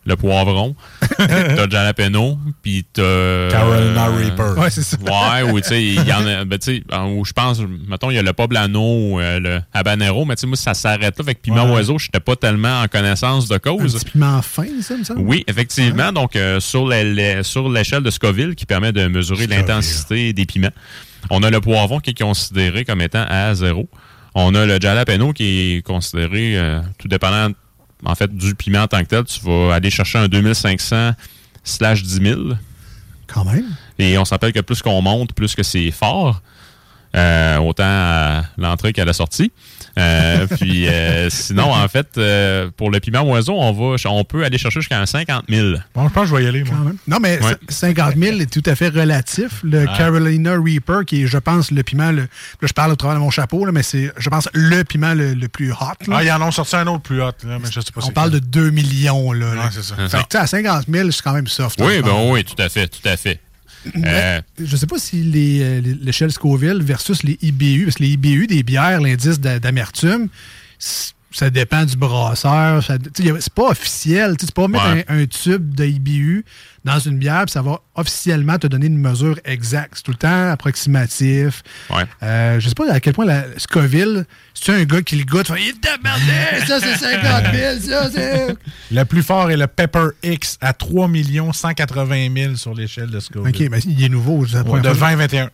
le poivron, t'as le jalapeno, puis t'as. Carolina Reaper. Ouais, c'est ça. Ouais, ou tu sais, il y en a. Ben, tu sais, où je pense, mettons, il y a le poblano ou euh, le habanero, mais tu sais, moi, ça s'arrête là. Avec piment Ouais. oiseau, j'étais pas tellement en connaissance de Un cause. petit piment fin, ça, me semble? Oui, effectivement. Donc, euh, sur l'échelle de Scoville, qui permet de mesurer l'intensité des piments, on a le poivron qui est considéré comme étant à zéro. On a le jalapeno qui est considéré, euh, tout dépendant en fait du piment en tant que tel, tu vas aller chercher un 2500 slash 10 000. Quand même. Et on s'appelle que plus qu'on monte, plus que c'est fort. Euh, autant à l'entrée qu'à la sortie. Euh, puis euh, sinon, en fait, euh, pour le piment oiseau, on va, on peut aller chercher jusqu'à un 50 000. Bon, je pense que je vais y aller, moi. Non, mais Ouais. c- 50 000 est tout à fait relatif. Le Ah. Carolina Reaper, qui est, je pense, le piment, le, là, je parle au travers de mon chapeau, là, mais c'est, je pense, le piment le, le plus hot. là. Ah, ils en ont sorti un autre plus hot, là, mais je sais pas On parle de 2 millions. Là. Ouais, c'est ça. Fait que, tu sais, à 50 000, c'est quand même soft. Oui, ben oui, tout à fait, tout à fait. Euh, Je sais pas si les, euh, les- l'échelle Scoville versus les IBU, parce que les IBU des bières, l'indice d'a- d'amertume, ça dépend du brasseur. C'est pas officiel. Tu peux pas mettre un, tube de IBU dans une bière puis ça va officiellement te donner une mesure exacte. C'est tout le temps approximatif. Ouais. Euh, je sais pas à quel point la Scoville, c'est un gars qui le goûte, il est merdé, ça c'est 50 000, ça c'est... Le plus fort est le Pepper X à 3 180 000 sur l'échelle de Scoville. OK, mais il est nouveau. Je sais, ouais, de 20-21.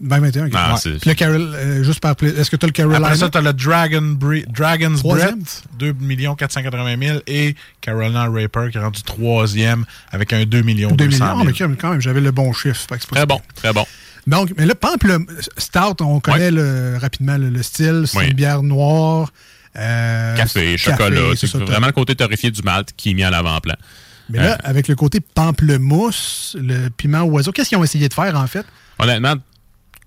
Ben 21, ok. Ah, ouais. Puis le Carol, euh, juste par est-ce que tu as le Carolina? Après ça, tu as le Dragon Bre Dragon's Breath, 2 480 000, et Carolina Raper qui est rendu troisième avec un 2 millions 2 200 millions, 000. Ah, mais quand même, j'avais le bon chiffre. Très bon, très bon. Donc, mais là, par exemple, le Stout, on connaît le, rapidement le, le style, c'est oui. une bière noire. Euh, café, chocolat, c'est vraiment le côté torréfié du malt qui est mis à l'avant-plan. Mais là, euh, avec le côté pamplemousse, le piment oiseau, qu'est-ce qu'ils ont essayé de faire en fait? Honnêtement,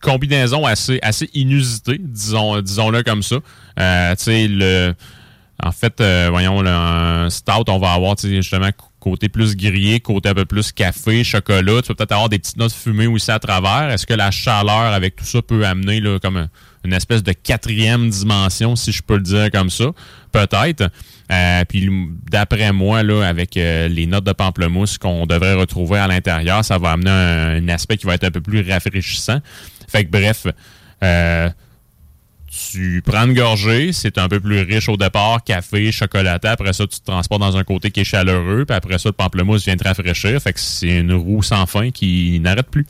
combinaison assez, assez inusitée, disons, disons-le comme ça. Euh, tu sais, le. En fait, euh, voyons, le un stout, on va avoir justement côté plus grillé, côté un peu plus café, chocolat. Tu vas peut-être avoir des petites notes fumées aussi à travers. Est-ce que la chaleur avec tout ça peut amener là, comme un- une espèce de quatrième dimension, si je peux le dire comme ça? Peut-être. Euh, puis d'après moi, là, avec euh, les notes de pamplemousse qu'on devrait retrouver à l'intérieur, ça va amener un, aspect qui va être un peu plus rafraîchissant. Fait que bref, euh, tu prends une gorgée, c'est un peu plus riche au départ, café, chocolaté. Après ça, tu te transportes dans un côté qui est chaleureux. Puis après ça, le pamplemousse vient te rafraîchir. Fait que c'est une roue sans fin qui n'arrête plus.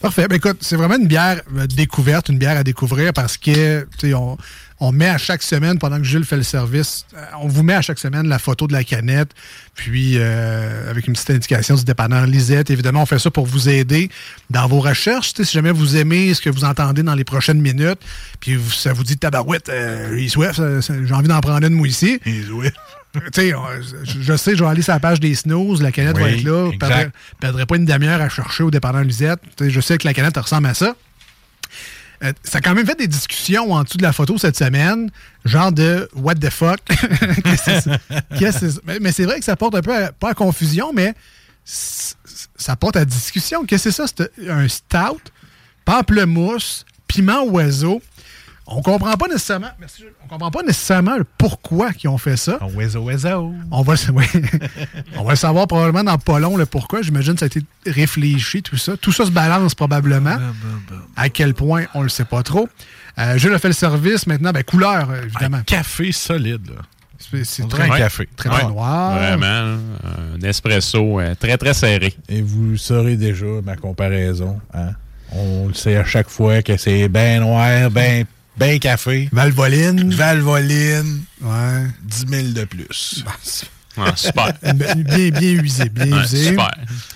Parfait. Ben, écoute, c'est vraiment une bière découverte, une bière à découvrir parce que, tu sais, on, on met à chaque semaine, pendant que Jules fait le service, euh, on vous met à chaque semaine la photo de la canette, puis euh, avec une petite indication du dépanneur Lisette. Évidemment, on fait ça pour vous aider dans vos recherches. Si jamais vous aimez ce que vous entendez dans les prochaines minutes, puis ça vous dit tabarouette, euh, ça- j'ai envie d'en prendre une, moi, ici. On- je, je sais, je vais aller sur la page des snooze, la canette va être là. Je exact. perdrai, perdrai pas une demi-heure à chercher au dépanneur Lisette. Je sais que la canette ressemble à ça. Euh, ça a quand même fait des discussions en dessous de la photo cette semaine, genre de what the fuck? Ça? mais c'est vrai que ça porte un peu à, pas à confusion, mais ça porte à discussion. Qu'est-ce que c'est ça? C'est un stout, pamplemousse, piment oiseau? On comprend pas nécessairement. merci, on comprend pas nécessairement le pourquoi ils ont fait ça. Oiseau, oiseau. On va, le- oui. on va le savoir probablement dans pas long le pourquoi. J'imagine que ça a été réfléchi, tout ça. Tout ça se balance probablement. À quel point, on le sait pas trop. Euh, Jules a fait le service. Maintenant, ben, couleur, euh, évidemment. café solide, là. C'est- très, un café. très Ouais. noir. Vraiment, un espresso euh, très, très serré. Et vous saurez déjà ma comparaison. hein. On le sait à chaque fois que c'est bien noir, bien café. Valvoline. Valvoline. Ouais. 10 000 de plus. Super. bien, bien usé, bien Ouais, usé. super.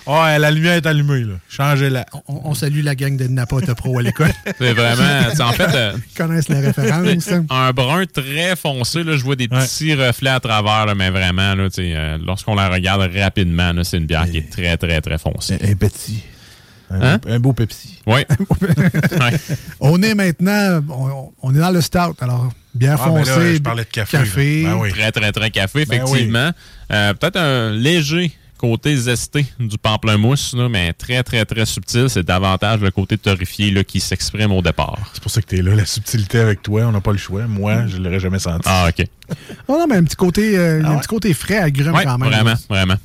Ouais, la lumière est allumée, là. Changez-la. On, on salue la gang de Napa Auto Pro à l'école. C'est vraiment. c'est En fait, euh, Ils connaissent la référence. un brun très foncé, là, je vois des petits reflets à travers, là, mais vraiment, là, tu sais, euh, lorsqu'on la regarde rapidement, là, c'est une bière qui est très, très, très foncée. Un petit. Un, Hein? beau, un beau Pepsi. Oui. On est maintenant, on, on est dans le stout. Alors, bien Ah, ben foncé. là, je parlais de café, café. là. Très, très, très café, Ben effectivement. Euh, Peut-être un léger côté zesté du pamplemousse, là, mais très, très, très subtil. C'est davantage le côté torréfié là, qui s'exprime au départ. C'est pour ça que t'es là, la subtilité avec toi, on n'a pas le choix. Moi, je l'aurais jamais senti. Ah, OK. Oh non, mais un petit côté, euh, un petit côté frais à grume Ouais, quand même. vraiment, vraiment.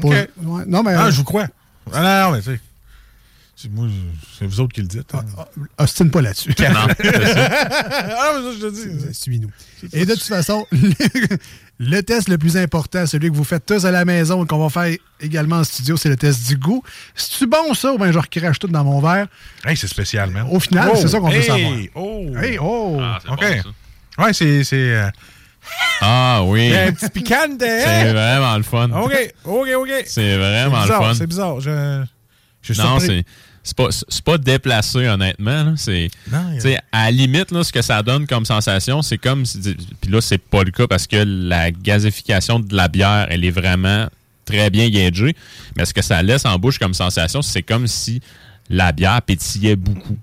Pas- ouais, non, mais. Ah, euh, je vous crois. Ah, non, non, mais tu sais. C'est- Moi, c'est vous autres qui le dites. hein. Ostine pas là-dessus. Non, c'est ça. ah, mais ça, je te dis. Suis-nous. Et de toute façon, le, le test le plus important, celui que vous faites tous à la maison et qu'on va faire également en studio, c'est le test du goût. C'est-tu bon ça? Ou bien je recrache tout dans mon verre? Hey, c'est spécial, man. Au final, Oh, c'est ça qu'on veut hey, savoir. Oh! Hey, oh! OK. ouais, c'est. c'est euh, Ah oui. un petit piquant. C'est vraiment le fun. OK, OK, OK. C'est vraiment bizarre, le fun. C'est bizarre. Je, je suis Non, surpris. c'est c'est pas, pas déplacé, honnêtement. C'est, à la limite, là, ce que ça donne comme sensation, c'est comme. Puis là, c'est pas le cas parce que la gazification de la bière, elle est vraiment très bien gagée. Mais ce que ça laisse en bouche comme sensation, c'est comme si la bière pétillait beaucoup.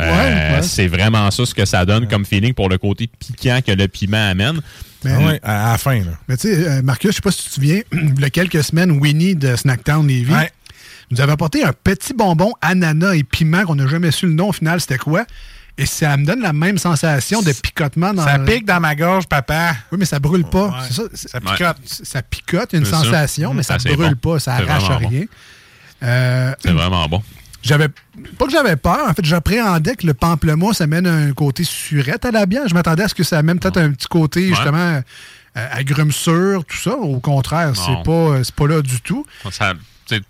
Euh, Ouais, ouais. C'est vraiment ça ce que ça donne comme feeling pour le côté piquant que le piment amène. Mais, Ah ouais, à la fin, là. Mais tu sais, euh, Marcus, je sais pas si tu te souviens, il y a quelques semaines, Winnie de Snacktown Lévis Ouais. Nous avait apporté un petit bonbon ananas et piment qu'on n'a jamais su le nom au final, c'était quoi? Et ça me donne la même sensation de picotement dans Ça le- pique dans ma gorge, papa. Oui, mais ça brûle pas. Ouais, ça, ça picote. Ça picote, une sensation, mais ça ça, c'est brûle bon. pas, ça arrache bon. rien. Euh, C'est vraiment bon. j'avais pas que j'avais peur, en fait, j'appréhendais que le pamplemousse amène un côté surette à la bière. Je m'attendais à ce que ça amène peut-être un petit côté justement euh, agrumesceur, tout ça. Au contraire, c'est pas euh, c'est pas là du tout. Ça-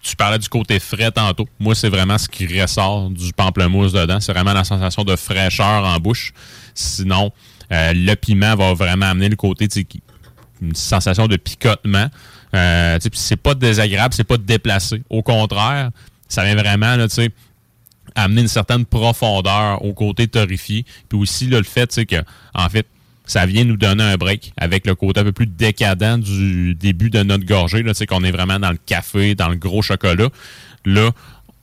tu parlais du côté frais tantôt. Moi, c'est vraiment ce qui ressort du pamplemousse dedans. C'est vraiment la sensation de fraîcheur en bouche. Sinon, euh, le piment va vraiment amener le côté, une sensation de picotement. Euh, c'est pas désagréable, c'est pas déplacé. Au contraire, ça vient vraiment, amener une certaine profondeur au côté torréfié. Puis aussi, le fait, que, en fait, ça vient nous donner un break avec le côté un peu plus décadent du début de notre gorgée, là, sais, qu'on est vraiment dans le café, dans le gros chocolat. Là,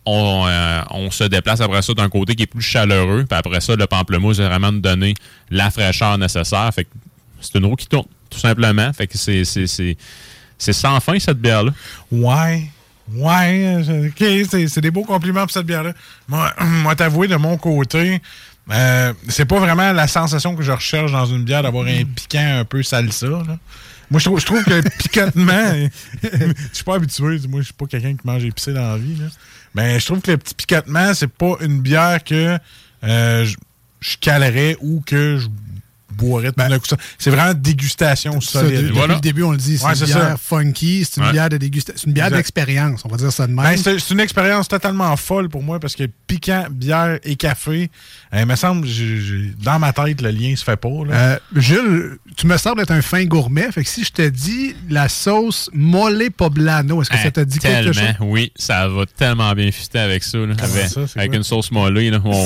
on, euh, on se déplace après ça d'un côté qui est plus chaleureux. Puis après ça, le pamplemousse va vraiment nous donner la fraîcheur nécessaire. Fait que c'est une roue qui tourne, tout simplement. Fait que c'est, c'est, c'est, c'est sans fin, cette bière-là. Ouais. Ouais, euh, ok, c'est c'est des beaux compliments pour cette bière-là. Moi, moi t'avouer, de mon côté, euh, c'est pas vraiment la sensation que je recherche dans une bière d'avoir un piquant un peu salsa. Là. Moi, je trouve, je trouve que le picotement, je suis pas habitué. Moi, je suis pas quelqu'un qui mange épicé dans la vie. Là. Mais je trouve que le petit picotement, c'est pas une bière que euh, je, je calerais ou que je boirais tout d'un coup. ça. C'est vraiment dégustation Ça, depuis le début, on le dit, c'est Ouais, une bière ça. funky, c'est une Ouais. bière de dégustation, c'est une bière d'expérience, on va dire ça de même. Ben, c'est une expérience totalement folle pour moi parce que piquant, bière et café, euh, il me semble, dans ma tête, le lien se fait pas. là. Euh, Jules, tu me sembles être un fin gourmet. Fait que si je te dis la sauce mole poblano, est-ce que ça te dit quelque chose? Tellement, oui. Ça va tellement bien fitter avec ça. là. avec ça, une sauce. Oh,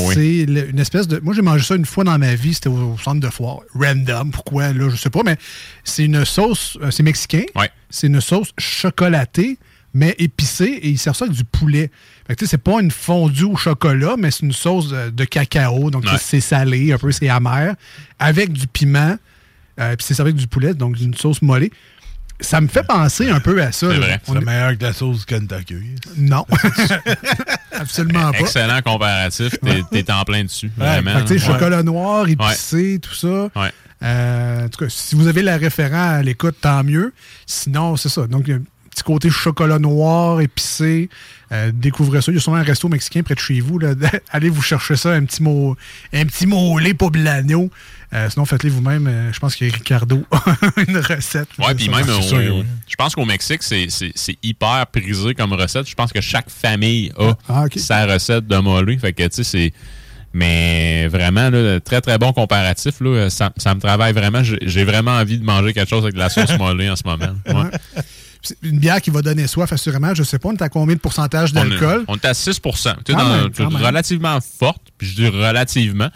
oui. C'est une espèce de. Moi, j'ai mangé ça une fois dans ma vie. C'était au, au centre de foire. Random. Pourquoi? Là, je sais pas, mais c'est une sauce. euh, c'est mexicain. C'est une sauce chocolatée, mais épicée, et ils servent ça avec du poulet. Fait que, tu sais, c'est pas une fondue au chocolat, mais c'est une sauce de cacao. Donc, Ouais. c'est salé, un peu, c'est amer, avec du piment. euh, puis c'est servi avec du poulet, donc une sauce mollée. Ça me fait penser un peu à ça. C'est là. vrai. On C'est est- meilleur que la sauce Kentucky. Non. Absolument pas. Excellent comparatif. T'es, t'es en plein dessus. vraiment. Fait chocolat noir, épicé, tout ça. Ouais. Euh, en tout cas, si vous avez la référent à l'écoute, tant mieux. Sinon, c'est ça. Donc, il y a un petit côté chocolat noir, épicé. Euh, découvrez ça. Il y a sûrement un resto mexicain près de chez vous. Là. Allez vous chercher ça, un petit mot, un petit mollet poblano. Euh, sinon, faites-les vous-même. Euh, je pense que Ricardo a une recette. Ouais, puis même, c'est au- sûr, oui. je pense qu'au Mexique, c'est, hyper prisé comme recette. Je pense que chaque famille a Ah, sa recette de mollet. Fait que, tu sais, c'est. Mais vraiment, là, très, très bon comparatif. Là, ça, ça me travaille vraiment. J'ai j'ai vraiment envie de manger quelque chose avec de la sauce mollée en ce moment. Ouais. Une bière qui va donner soif, assurément. Je sais pas, on est à combien de pourcentage d'alcool? On est à 6 Tu relativement forte, puis je dis relativement.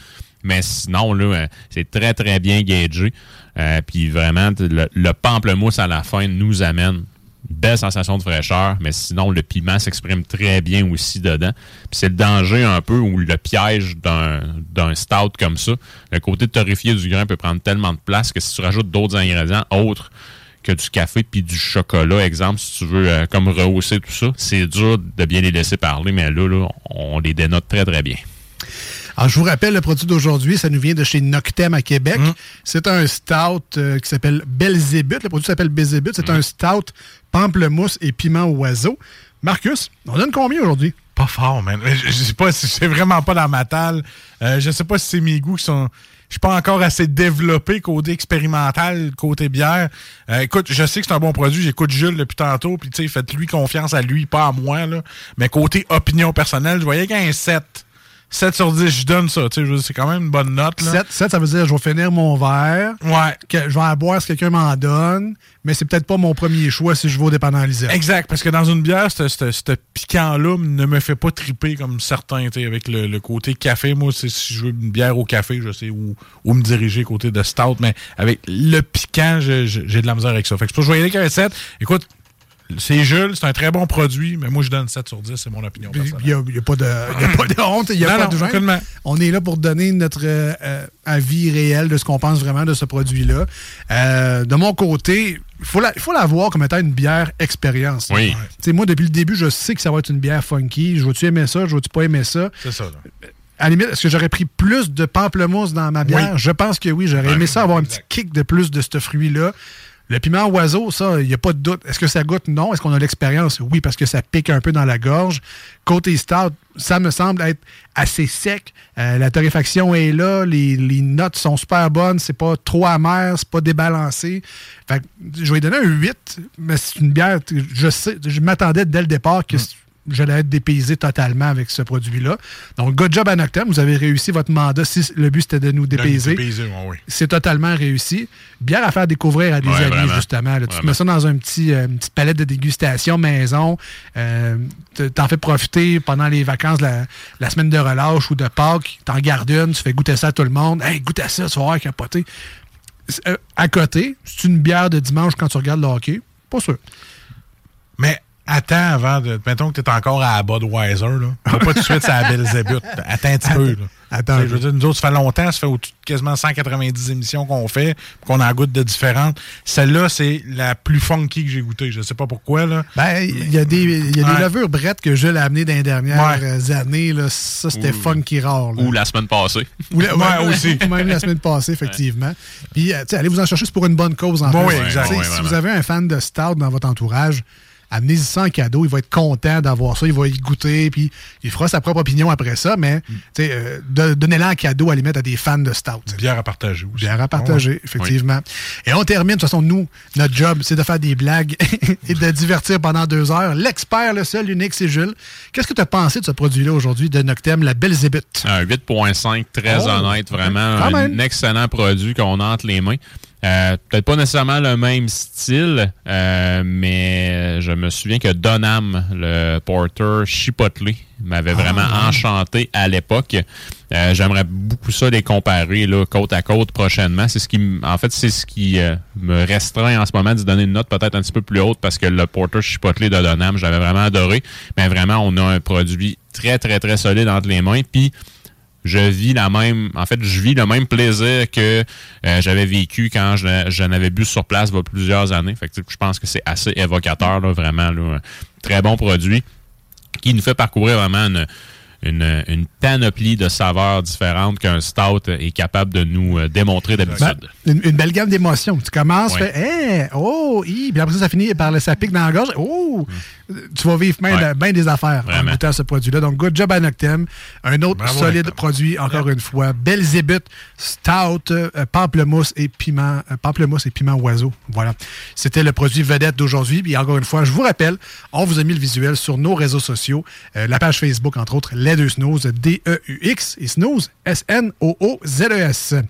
Mais sinon, là, euh, c'est très, très bien gagé. Euh, puis vraiment, le, le pamplemousse à la fin nous amène une belle sensation de fraîcheur, mais sinon, le piment s'exprime très bien aussi dedans. Puis c'est le danger un peu ou le piège d'un d'un stout comme ça. Le côté torréfié du grain peut prendre tellement de place que si tu rajoutes d'autres ingrédients autres que du café puis du chocolat, exemple, si tu veux euh, comme rehausser tout ça, c'est dur de bien les laisser parler, mais là, là on les dénote très, très bien. Alors, je vous rappelle, le produit d'aujourd'hui, ça nous vient de chez Noctem à Québec. Hum. C'est un stout euh, qui s'appelle Belzébuth. Le produit s'appelle Belzébuth. C'est Hum. un stout pamplemousse et piment oiseau. Marcus, on donne combien aujourd'hui? Pas fort, man. Je, je sais pas si c'est vraiment pas dans ma talle. Euh, je sais pas si c'est mes goûts qui sont. Je suis pas encore assez développé côté expérimental, côté bière. Euh, écoute, je sais que c'est un bon produit. J'écoute Jules depuis tantôt. Puis, tu sais, faites-lui confiance à lui, pas à moi. Mais côté opinion personnelle, je voyais qu'il y a un 7. 7 sur 10, je donne ça. Tu sais, c'est quand même une bonne note. Là. 7, 7, ça veut dire je vais finir mon verre. Ouais. Que je vais en boire si quelqu'un m'en donne. Mais c'est peut-être pas mon premier choix si je vais au dépendant. Exact, parce que dans une bière, ce- piquant-là ne me fait pas triper comme certains, tu sais, avec le, le côté café. Moi, si je veux une bière au café, je sais où, où me diriger côté de stout, mais avec le piquant, j'ai de la misère avec ça. Fait que c'est pour ça que je vais y aller avec un 7. Écoute, c'est Jules, c'est un très bon produit, mais moi, je donne 7 sur 10, c'est mon opinion. Il n'y a, il y a pas de il y a pas de honte, il n'y a Non, pas non, de gêne. On est là pour donner notre euh, euh, avis réel de ce qu'on pense vraiment de ce produit-là. Euh, de mon côté, il faut la, il faut la voir comme étant une bière expérience. Oui. Moi, depuis le début, je sais que ça va être une bière funky. Je vais-tu aimer ça? Je vais-tu pas aimer ça? C'est ça, là. À la limite, est-ce que j'aurais pris plus de pamplemousse dans ma bière? Oui. Je pense que oui. J'aurais aimé ça avoir un petit kick de plus de ce fruit-là. Le piment oiseau, ça, il n'y a pas de doute. Est-ce que ça goûte? Non. Est-ce qu'on a l'expérience? Oui, parce que ça pique un peu dans la gorge. Côté stout, ça me semble être assez sec. Euh, la torréfaction est là. Les, les notes sont super bonnes. C'est pas trop amer. C'est pas débalancé. Fait que je vais donner un 8, mais c'est une bière. Je sais, je m'attendais dès le départ que j'allais être dépaysé totalement avec ce produit-là. Donc, good job à Noctem. Vous avez réussi votre mandat. Si le but, c'était de nous dépayser. oui. C'est totalement réussi. Bière à faire découvrir à des Ouais, amis, vraiment. justement. là. Tu te mets ça dans un petit, euh, une petite palette de dégustation maison. Euh, T'en fais profiter pendant les vacances, la, la semaine de relâche ou de Pâques. T'en gardes une, tu fais goûter ça à tout le monde. Hey, goûte à ça, tu vas voir capoter. Euh, à côté, c'est une bière de dimanche quand tu regardes le hockey. Pas sûr. Mais attends avant de. Mettons que tu es encore à Budweiser, là. Pas tout de suite à Belzébuth. Attends un petit peu, là. Attends. Je veux dire, nous autres, ça fait longtemps, ça fait quasiment 190 émissions qu'on fait, qu'on en goûte de différentes. Celle-là, c'est la plus funky que j'ai goûtée. Je sais pas pourquoi, là. Ben, il y a des, il y a Ouais. des levures brettes que Jules a amenées dans les dernières Ouais. euh, années. Là. Ça, c'était Ou- funky rare. là. Ou la semaine passée. Ou la- Ouais, aussi. Même la semaine passée, effectivement. Puis, euh, tu sais, allez vous en chercher, c'est pour une bonne cause en Bon, plus. oui, exact. Si vous avez un fan de Stout dans votre entourage, amenez-y ça en cadeau. Il va être content d'avoir ça. Il va y goûter, puis il fera sa propre opinion après ça. Mais, Mm. tu sais, euh, de- donnez-la en cadeau à limite à des fans de Stout. Bière à partager aussi. Bière à partager, effectivement. Et on termine. De toute façon, nous, notre job, c'est de faire des blagues et de divertir pendant deux heures. L'expert, le seul, l'unique, c'est Jules. Qu'est-ce que tu as pensé de ce produit-là aujourd'hui, de Noctem, la Belzébuth? Un 8.5, très Oh, honnête, vraiment. quand Un même. excellent produit qu'on a entre les mains. Euh, Peut-être pas nécessairement le même style, euh, mais je me souviens que Donham, le porter Chipotle, m'avait vraiment enchanté à l'époque. Euh, J'aimerais beaucoup ça les comparer là, côte à côte prochainement. C'est ce qui, en fait, c'est ce qui euh, me restreint en ce moment de donner une note peut-être un petit peu plus haute parce que le porter Chipotle de Donham, j'avais vraiment adoré. Mais vraiment, on a un produit très, très, très solide entre les mains. Puis je vis la même en fait je vis le même plaisir que euh, j'avais vécu quand je, je n'avais bu sur place il y a plusieurs années fait que, tu sais, je pense que c'est assez évocateur là, vraiment là, un très bon produit qui nous fait parcourir vraiment une, une, une panoplie de saveurs différentes qu'un stout est capable de nous euh, démontrer d'habitude. Une, une belle gamme d'émotions. Tu commences, fais, hey, oh, hi, puis après ça, ça finit par le ça pique dans la gorge. Oh! Tu vas vivre bien Ouais. des affaires en Vraiment. goûtant ce produit-là. Donc, good job à Noctem. Un autre Bravo, solide Noctem. produit, encore une fois. Belzébuth, Stout, euh, pamplemousse et piment, euh, pamplemousse et piment oiseau. Voilà. C'était le produit vedette d'aujourd'hui. Puis encore une fois, je vous rappelle, on vous a mis le visuel sur nos réseaux sociaux. Euh, la page Facebook, entre autres, Les Deux Snooze, D-E-U-X, et Snooze, S-N-O-O-Z-E-S. E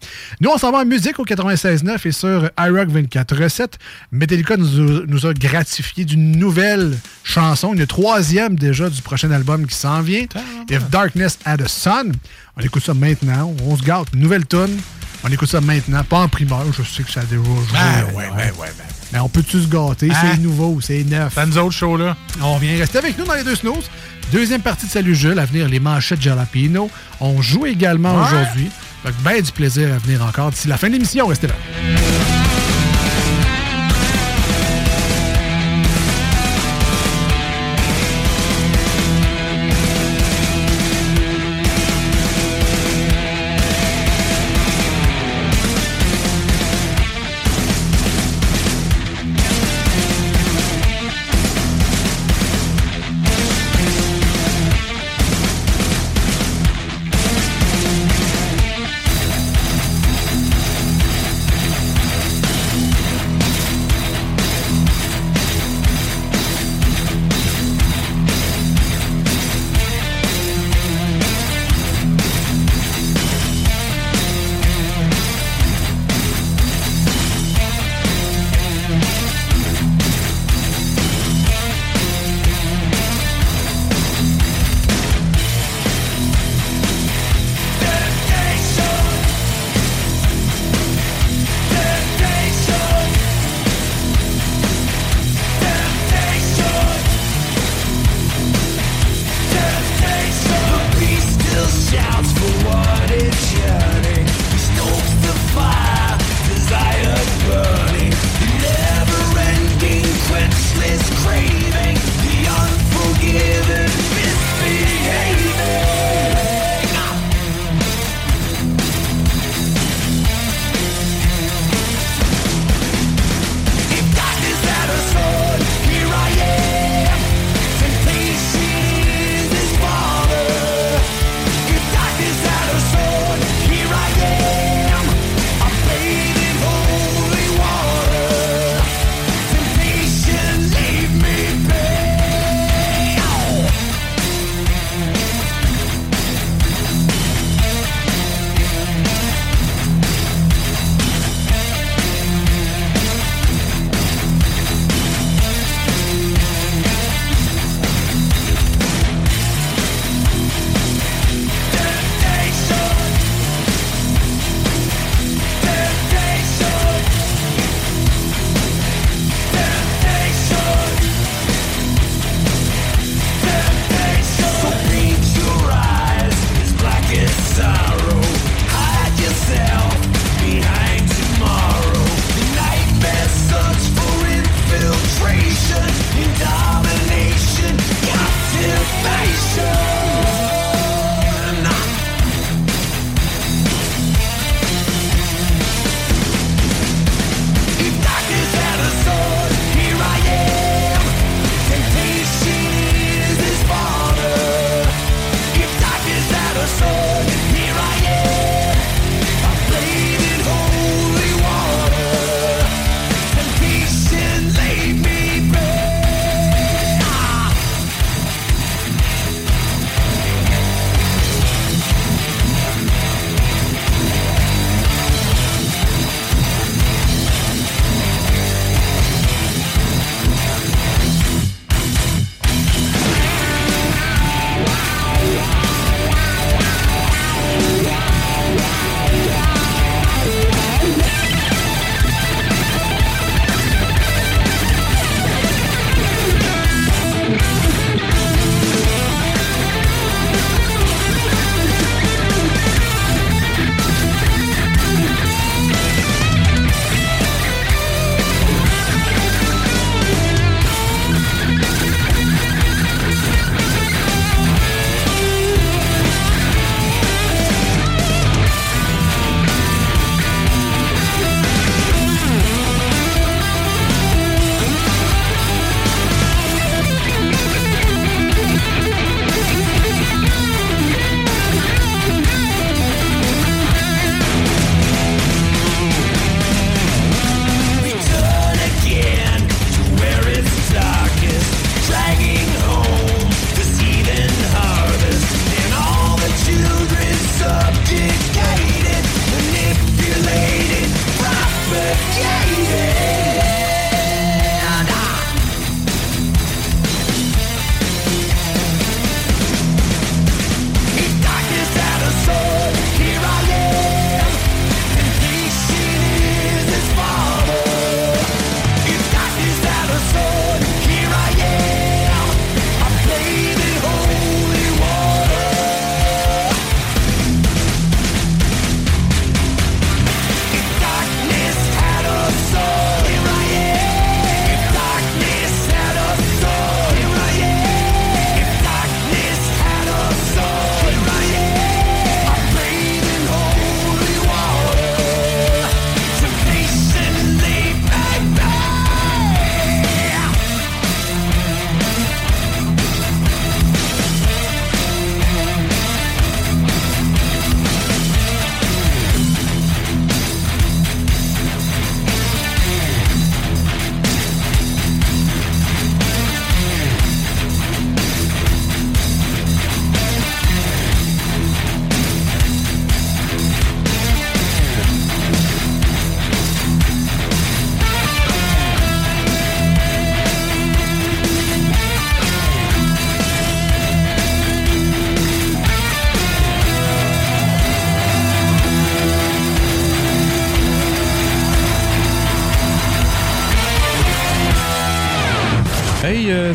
Nous, on s'en va en musique au 96.9 et sur iRock 24 recettes. Metallica nous, nous a gratifié d'une nouvelle chanson, une troisième déjà du prochain album qui s'en vient. If Darkness Had a Sun. On écoute ça maintenant. On se gâte. Nouvelle tune. On écoute ça maintenant. Pas en primeur. Je sais que ça a déjà joué. Ah, ouais, ouais, ouais. Mais on peut-tu se gâter? Ah. C'est nouveau, c'est neuf. T'as nous autres shows, là. On vient rester avec nous dans les deux snooze. Deuxième partie de Salut Jules, à venir les manchettes Jalapino. On joue également Ouais. aujourd'hui. Fait que ben du plaisir à venir encore d'ici la fin de l'émission. Restez là.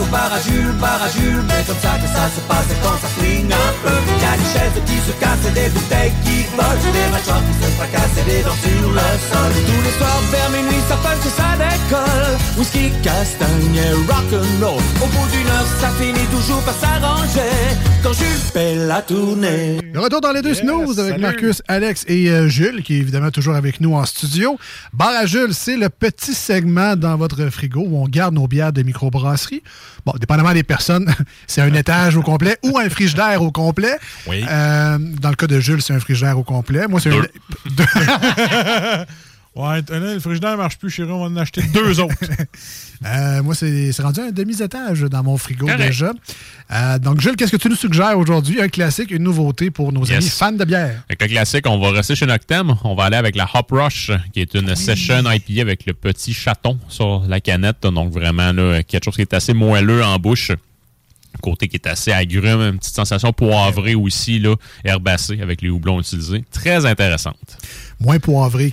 au bar à Jules, bar à Jules. Mais comme ça que ça se passe quand ça swing un peu. Y a des chaises qui se cassent et des bouteilles qui volent. Des machins qui se fracassent et des dents sur le sol. Tous les soirs vers minuit, ça punch et ça décolle. Whisky, castagne et rock'n'roll. Au bout d'une heure, ça finit toujours par s'arranger. Quand Jules fait la tournée. Le retour dans les deux Yes, snooze avec salut. Marcus, Alex et euh, Jules, qui est évidemment toujours avec nous en studio. Bar à Jules, c'est le petit segment dans votre frigo où on garde nos bières de microbrasserie. Bon, dépendamment des personnes, c'est un étage au complet ou un frigidaire au complet. Oui. Euh, dans le cas de Jules, c'est un frigidaire au complet. Moi, c'est un... Ouais, le frigidaire ne marche plus, chérie, on va en acheter deux autres. Euh, moi, c'est c'est rendu un demi-étage dans mon frigo Correct. déjà. Euh, donc, Jules, qu'est-ce que tu nous suggères aujourd'hui? Un classique, une nouveauté pour nos Yes. amis fans de bière. Avec le classique, on va rester chez Noctem. On va aller avec la Hop Rush, qui est une session IPA avec le petit chaton sur la canette. Donc vraiment, là, quelque chose qui est assez moelleux en bouche. Côté qui est assez agrume, une petite sensation poivrée aussi, là, herbacée avec les houblons utilisés. Très intéressante. Moins poivré.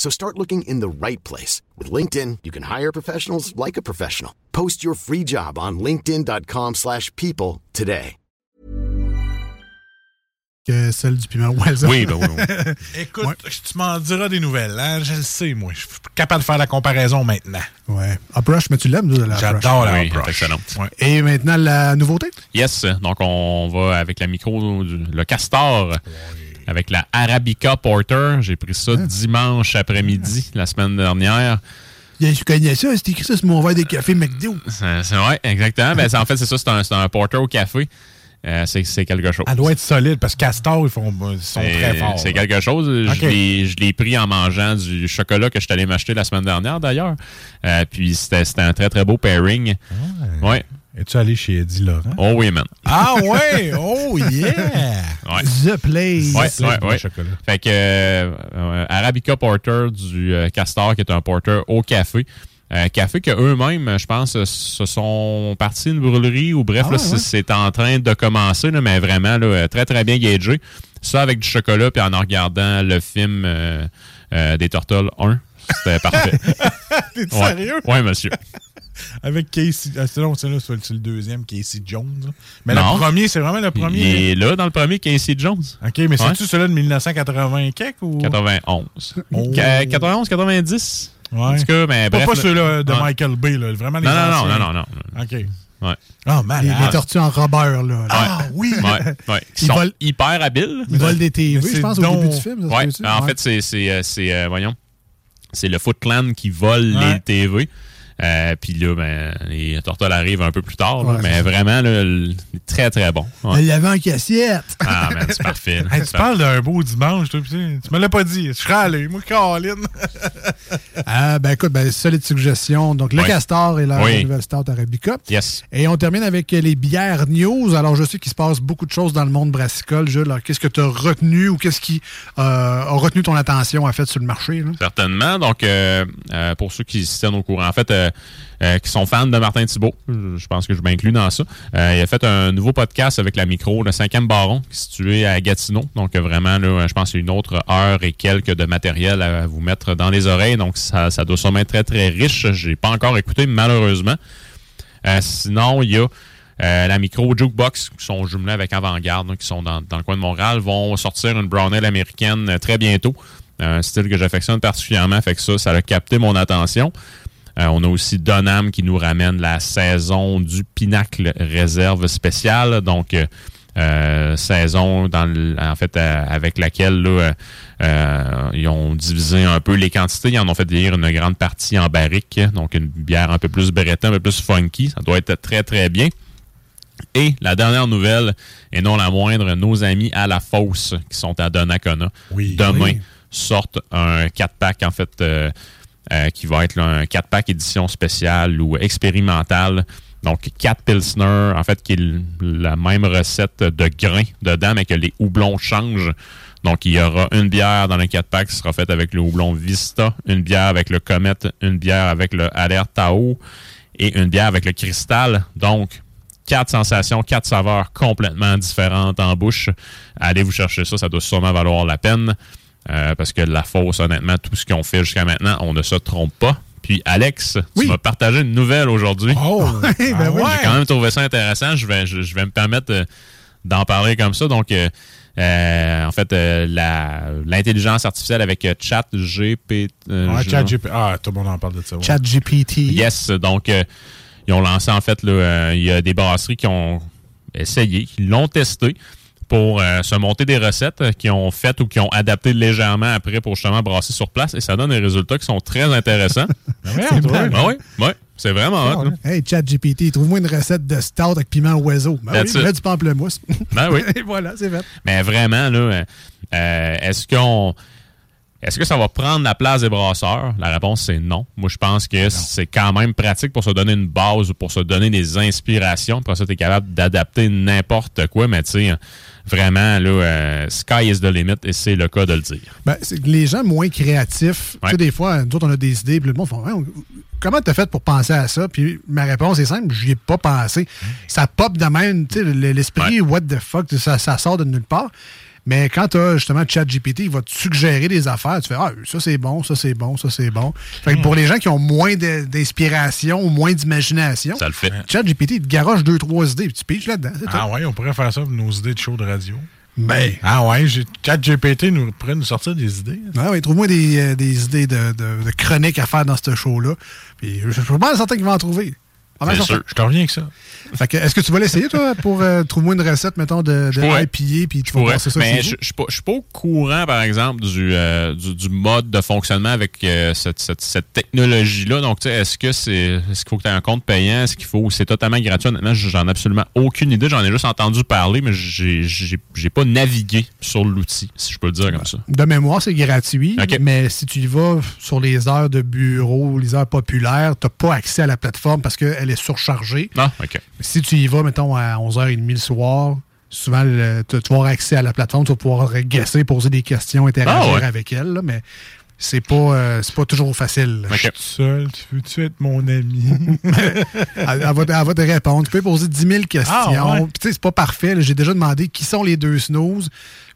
So start looking in the right place. With LinkedIn, you can hire professionals like a professional. Post your free job on linkedin.com/people slash people today. Que celle du piment. Oui, ben oui, oui. Écoute, tu m'en diras des nouvelles. hein, Je le sais, moi. Je suis capable de faire la comparaison maintenant. Ouais. Uprush, mais tu l'aimes, de la J'adore la Oui, Rush. excellente. Et maintenant, la nouveauté? Yes, donc on va avec la micro, du- le castor, avec la Arabica Porter. J'ai pris ça dimanche après-midi, la semaine dernière. Yeah, je connais ça, c'est écrit ça sur mon verre des cafés McDo. C'est vrai, exactement. Ben, en fait, c'est ça, c'est un, porter au café. Euh, c'est quelque chose. Elle doit être solide parce que Castor, ils, font, ils sont très forts. C'est quelque chose. Je l'ai- Je l'ai pris en mangeant du chocolat que je suis allé m'acheter la semaine dernière, d'ailleurs. Euh, puis c'était un très, très beau pairing. Ouais. Es-tu allé chez Eddie Laurent? Oh oui, man. Ah ouais! Oh yeah! Ouais. The Place. Ouais, ouais, chocolat. Fait que euh, Arabica Porter du euh, Castor, qui est un porter au café. Euh, café que eux-mêmes, je pense, se sont partis d'une brûlerie ou bref, Ah, là, ouais. c'est- en train de commencer, là, mais vraiment là, très très bien gagé. Ça avec du chocolat, puis en en regardant le film euh, euh, des Turtles 1, c'était parfait. T'es Ouais. sérieux? Ouais, monsieur. Avec Casey. Ah, c'est le deuxième, Casey Jones. Mais Non. le premier, c'est vraiment le premier. Il est là dans le premier, Casey Jones. OK, mais Ouais. c'est-tu celui de 1980 quelque ou? 91. Oh. Qu- 91, 90. Ouais. En tout cas, mais Pas, bref. pas là- ceux-là de Ouais. Michael Bay, là, vraiment les Non, non, non, non, non, non. OK. Ouais. Ah, Les, malade. les tortues en Robert, là. Ah oui! Ouais, ouais. Ils Ils sont volent- hyper habiles. Ils volent des TV, je pense, au début du film. ça? En Ouais. fait, c'est, c'est, euh, c'est, euh, voyons, c'est le Foot Clan qui vole Ouais. les TV. Euh, Puis là, ben, les Turtles arrivent un peu plus tard. là, Ouais, mais vraiment, là, le- très, très bon. Ouais. Elle l'avait en cassette. Ah, man, c'est parfait. Hey, tu parles d'un beau dimanche, toi, putain. Tu me l'as pas dit. Je serais allé. Moi, Caroline. Ah, ben écoute, ben, solide suggestion. Donc, le. Castor et la Oui. nouvelle Stout Arabica. Yes. Et on termine avec les bières news. Alors, je sais qu'il se passe beaucoup de choses dans le monde brassicole. Jules, Alors, qu'est-ce que tu as retenu ou qu'est-ce qui euh, a retenu ton attention, en fait, sur le marché? là? Certainement. Donc, euh, euh, pour ceux qui se tiennent au courant, en fait, euh, euh, qui sont fans de Martin Thibault, je je pense que je m'inclus dans ça, euh, il a fait un nouveau podcast avec la micro, le cinquième baron, qui est situé à Gatineau. Donc, vraiment, là, je pense a une autre heure et quelques de matériel à vous mettre dans les oreilles. Donc, ça, doit sûrement être très, très riche. J'ai pas encore écouté, malheureusement. Sinon, il y a la micro Jukebox, qui sont jumelés avec Avant-Garde, qui sont dans, dans le coin de Montréal, vont sortir une Brown Ale américaine très bientôt. Un style que j'affectionne particulièrement, fait que ça, ça a capté mon attention. Euh, on a aussi Donham qui nous ramène la saison du Pinacle Réserve spéciale. Donc, euh, euh, saison dans le- en fait euh, avec laquelle là, euh, ils ont divisé un peu les quantités. Ils en ont fait lire une grande partie en barrique. Donc, une bière un peu plus breton, un peu plus funky. Ça doit être très, très bien. Et la dernière nouvelle, et non la moindre, nos amis à la fosse qui sont à Donnacona. Demain oui. sortent un 4-pack, en fait, euh, qui va être un 4-pack édition spéciale ou expérimentale. Donc, 4 Pilsner, en fait, qui est la même recette de grains dedans, mais que les houblons changent. Donc, il y aura une bière dans le 4-pack qui sera faite avec le houblon Vista, une bière avec le Comet, une bière avec le Alert Tao et une bière avec le Cristal. Donc, quatre sensations, quatre saveurs complètement différentes en bouche. Allez vous chercher ça, ça doit sûrement valoir la peine. Euh, parce que la fausse, honnêtement, tout ce qu'on fait jusqu'à maintenant, on ne se trompe pas. Puis Alex, tu m'as partagé une nouvelle aujourd'hui. Oh, ben oui. J'ai quand même trouvé ça intéressant. Je vais, je, je vais me permettre euh, d'en parler comme ça. Donc, euh, en fait, euh, la- l'intelligence artificielle avec euh, Chat GPT. Ouais, ChatGPT. Ah, tout le monde en parle de ça. ouais. ChatGPT. Yes, donc euh, ils ont lancé en fait, euh, il y a des brasseries qui ont essayé, qui l'ont testé pour euh, se monter des recettes, euh, qui ont fait ou qui ont adapté légèrement après pour justement brasser sur place et ça donne des résultats qui sont très intéressants. C'est malade. Ah oui, oui, c'est vraiment hot. là. Hey, ChatGPT, trouve-moi une recette de stout avec piment oiseau. Ben That's oui, it. mets du pamplemousse. Ben oui. Et voilà, c'est fait. Mais vraiment, là, euh, euh, est-ce qu'on. Est-ce que ça va prendre la place des brasseurs? La réponse, c'est non. Moi, je pense que c'est quand même pratique pour se donner une base ou pour se donner des inspirations. Après ça, tu es capable d'adapter n'importe quoi, mais tu sais, vraiment, là, euh, sky is the limit et c'est le cas de le dire. Ben, les gens moins créatifs, tu sais, des fois, nous autres, on a des idées, puis le monde font Ouais, on- Comment t'as fait pour penser à ça? Puis ma réponse est simple, j'y ai pas pensé. Ça pop de même, tu sais, le- l'esprit, what the fuck, ça, ça sort de nulle part. Mais quand tu as justement ChatGPT, il va te suggérer des affaires. Tu fais Ah, ça c'est bon, ça c'est bon, ça c'est bon. Fait que pour les gens qui ont moins d'inspiration ou moins d'imagination, Ça le fait. ChatGPT, il te garoche deux, trois idées, puis tu piges là-dedans. Ah tout. ouais, on pourrait faire ça pour nos idées de show de radio. Ben. Ah ouais, ChatGPT nous pourrait nous sortir des idées. Ah oui, trouve-moi des, euh, des idées de, de, de chroniques à faire dans ce show-là. Puis je suis pas certain qu'il va en trouver. C'est certain. sûr. Je te reviens avec ça. Est-ce que tu vas l'essayer, toi, pour euh, trouver une recette, mettons, de, de. IPA, puis tu vas passer ça Mais je je suis pas, au courant, par exemple, du, euh, du, du mode de fonctionnement avec euh, cette, cette, cette technologie-là. Donc, tu sais, est-ce que c'est est-ce qu'il faut que tu aies un compte payant? Est-ce qu'il faut c'est totalement gratuit? Honnêtement, j'en ai absolument aucune idée. J'en ai juste entendu parler, mais j'ai j'ai j'ai pas navigué sur l'outil, si je peux le dire comme ça. De mémoire, c'est gratuit, mais si tu y vas sur les heures de bureau, les heures populaires, tu n'as pas accès à la plateforme parce qu'elle est surchargée. Ah, OK. Si tu y vas, mettons, à 11h30 le soir, souvent, le- tu tu vas avoir accès à la plateforme, tu vas pouvoir guesser, poser des questions, interagir Ah ouais. avec elle, là, mais c'est pas, euh, c'est pas toujours facile. Je suis tout seul, tu veux-tu être mon ami? elle, elle va, te- elle va te répondre. Tu peux poser 10 000 questions. Ah, ouais. Puis, tu sais, c'est pas parfait. J'ai déjà demandé qui sont les deux snooze.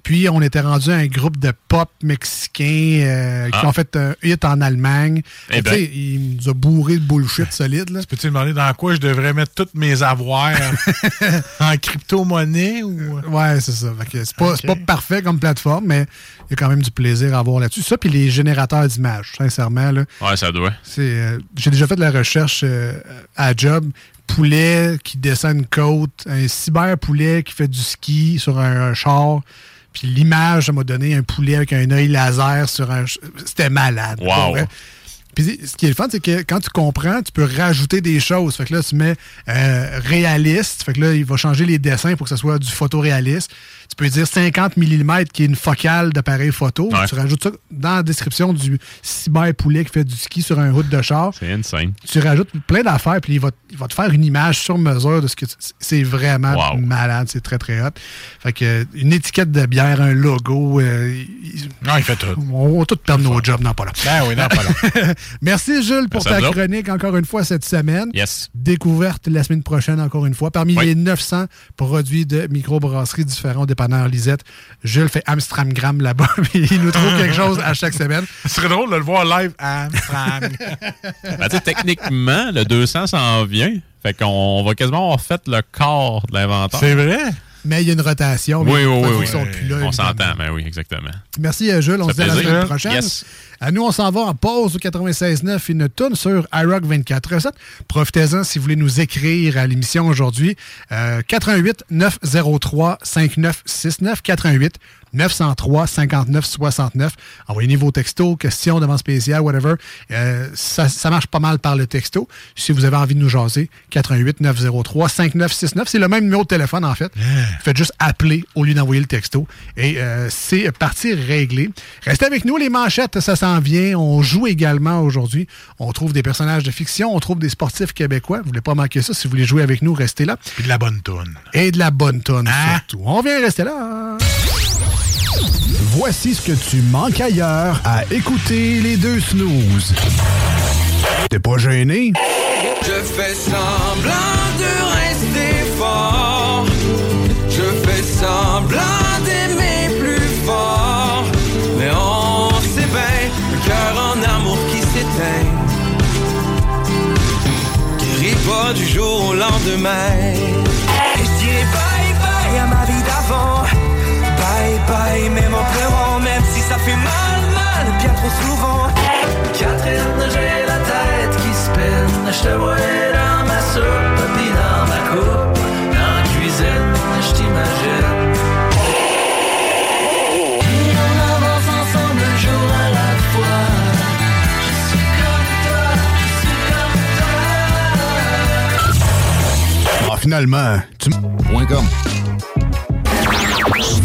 Puis, on était rendu à un groupe de pop mexicains euh, qui Ah. ont fait un hit en Allemagne. Eh Tu sais, ben. Il nous a bourré de bullshit solide. Là. Peux-tu demander dans quoi je devrais mettre toutes mes avoirs? En crypto-monnaie ou? Ouais, c'est ça. Fait que C'est pas, c'est Ok. pas parfait comme plateforme, mais il y a quand même du plaisir à avoir là-dessus. Ça, puis les générateurs d'images, sincèrement. Là, Ouais, ça doit. C'est, euh, j'ai déjà fait de la recherche euh, à job. Poulet qui descend une côte, un cyber-poulet qui fait du ski sur un, un char. Puis l'image, ça m'a donné un poulet avec un œil laser sur un... C'était malade. Wow. Puis ce qui est le fun, c'est que quand tu comprends, tu peux rajouter des choses. Fait que là, tu mets euh, réaliste. Fait que là, il va changer les dessins pour que ce soit du photoréaliste. Tu peux dire 50 mm qui est une focale d'appareil photo. Ouais. Tu rajoutes ça dans la description du cyber poulet qui fait du ski sur un route de char. C'est insane. Tu rajoutes plein d'affaires, puis il va, il va te faire une image sur mesure de ce que tu- C'est vraiment Wow. malade, c'est très très hot. Fait que une étiquette de bière, un logo. euh, il- Non, il fait tout. on va tout perdre nos jobs, non pas là. Ben oui, non, pas là. Merci, Jules, pour Merci ta chronique encore une fois cette semaine. Yes. Découverte la semaine prochaine, encore une fois. Parmi Oui. les 900 produits de microbrasserie différents au dépanneur Lisette, Jules fait Amstramgram là-bas. il nous trouve quelque chose à chaque semaine. Ce serait drôle de le voir live à Amsterdam. Ben, techniquement, le 200 s'en vient. Fait qu'on va quasiment avoir fait le corps de l'inventaire. C'est vrai? Mais il y a une rotation. mais Oui, oui, oui. oui. sont plus là, On s'entend, mais oui, exactement. Merci, euh, Jules. On se dit à la semaine prochaine. Yes. À nous, on s'en va en pause au 96.9, une tourne sur iRock 24 recettes. Profitez-en si vous voulez nous écrire à l'émission aujourd'hui. Euh, 88 903 5969 88 903 59 69. Envoyez vos textos, questions, demandes spéciales, whatever. Euh, ça, ça marche pas mal par le texto. Si vous avez envie de nous jaser, 88 903 5969. C'est le même numéro de téléphone, en fait. Faites juste appeler au lieu d'envoyer le texto. Et euh, c'est parti réglé. Restez avec nous, les manchettes, ça s'en vient. On joue également aujourd'hui. On trouve des personnages de fiction, on trouve des sportifs québécois. Vous voulez pas manquer ça. Si vous voulez jouer avec nous, restez là. Puis de la bonne toune. Et de la bonne tonne, surtout. On vient rester là. Voici ce que tu manques ailleurs à écouter les deux snooze. T'es pas gêné? Je fais semblant de rester fort. Je fais semblant d'aimer plus fort. Mais on sait bien, le cœur en amour qui s'éteint. Guérit pas du jour au lendemain. Même en pleurant, même si ça fait mal, mal, bien trop souvent. Catherine, j'ai la tête qui spinne. Je te vois dans ma soupe, puis dans ma coupe. Dans la cuisine, je t'imagine. Finalement, tu... Point com.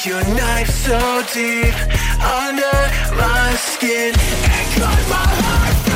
Sunk your knife so deep under my skin. And cut my heart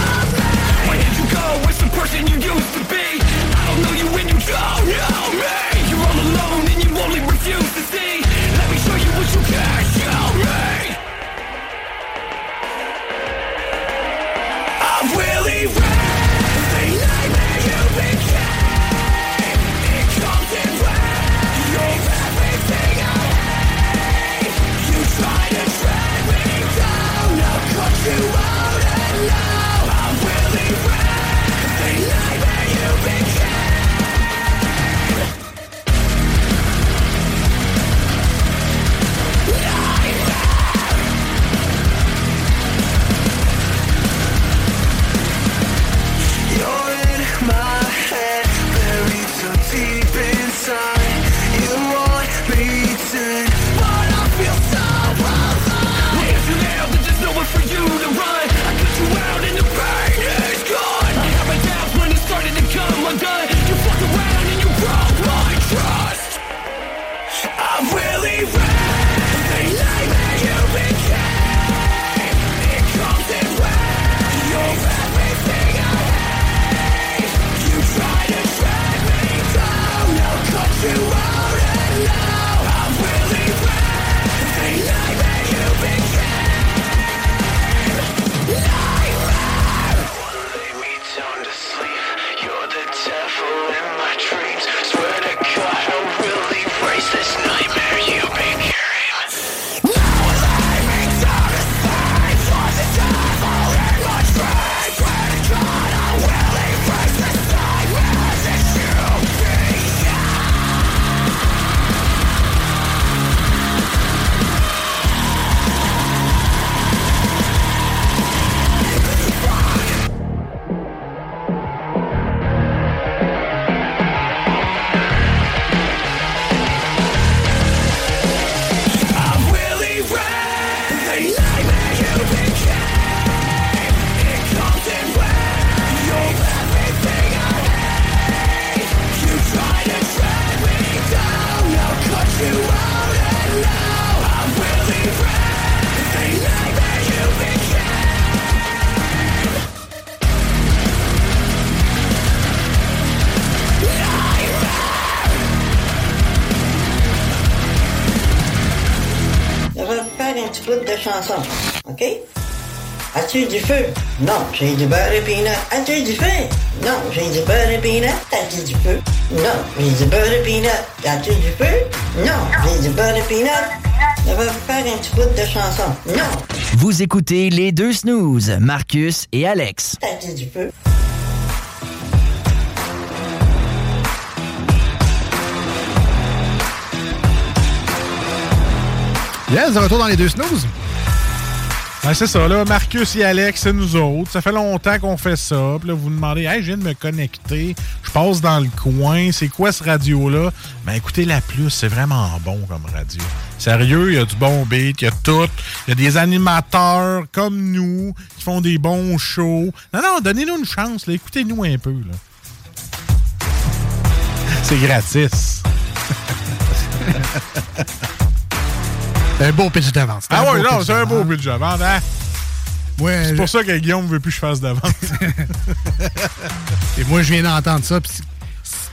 As-tu du feu? Non, j'ai du beurre et peanut. As-tu du feu? Non, j'ai du beurre et peanut. As-tu du feu? Non, j'ai du beurre et peanut. As-tu du feu? Non, j'ai du beurre et peanut. Ça va faire un petit bout de chanson. Non, Vous écoutez les deux snooze, Marcus et Alex. t'as-tu du feu? Yes, de retour dans les deux snooze. Ben, c'est ça, là. Marcus et Alex, c'est nous autres. Ça fait longtemps qu'on fait ça. Puis là, vous demandez, hey, je viens de me connecter. Je passe dans le coin. C'est quoi ce radio-là? Ben, écoutez la plus. C'est vraiment bon comme radio. Sérieux, il y a du bon beat, il y a tout. Il y a des animateurs comme nous qui font des bons shows. Non, non, donnez-nous une chance. Écoutez-nous un peu, là. C'est gratis. un beau pitch d'avance. Ah un ouais, beau non, c'est un beau pitch de vente, hein? Ouais, c'est pour ça que Guillaume veut plus que je fasse d'avance. Et moi, je viens d'entendre ça, puis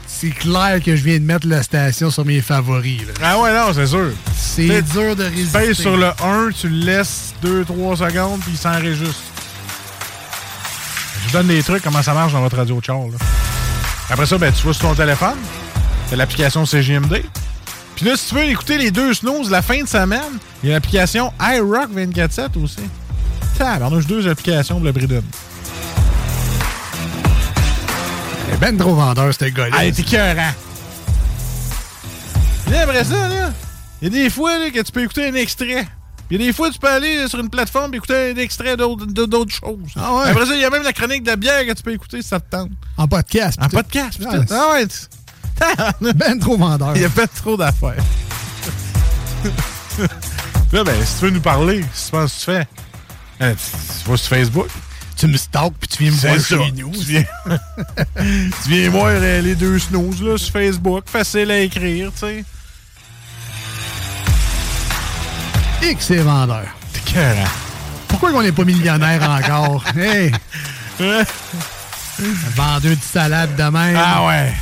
c'est- clair que je viens de mettre la station sur mes favoris. là. ah ouais, non, c'est sûr. C'est dur de Tu résister. payes sur le 1, tu le laisses 2-3 secondes, puis il s'enregistre. Je vous donne des trucs, comment ça marche dans votre radio de char. là. Après ça, ben, tu vas sur ton téléphone, t'as l'application CGMD. Puis là, si tu veux écouter les deux snooze la fin de semaine, il y a l'application iRock 24-7 aussi. Tabarnouche, deux applications pour le est ben trop vendeur, ce gars-là. Ah, t'es cœurant. Là, après ça, là, il y a des fois là, que tu peux écouter un extrait. Puis il y a des fois, tu peux aller sur une plateforme et écouter un extrait d'autres choses. Ah ouais? Après ça, il y a même la chronique de bière que tu peux écouter si ça te tente. En podcast. En podcast, Ah. Ah ouais. Ben trop vendeur. Il y a pas trop d'affaires. là, ben, si tu veux nous parler, si tu penses que tu fais, hein, tu, vas sur Facebook. Tu me stalks puis tu viens me voir ça. chez nous. Tu viens, tu viens voir euh, les deux snooze là, sur Facebook. Facile à écrire, tu sais. X c'est vendeur. T'es cœurant. Pourquoi on n'est pas millionnaire encore? hey! Vendeur de salade de même. Ah ouais.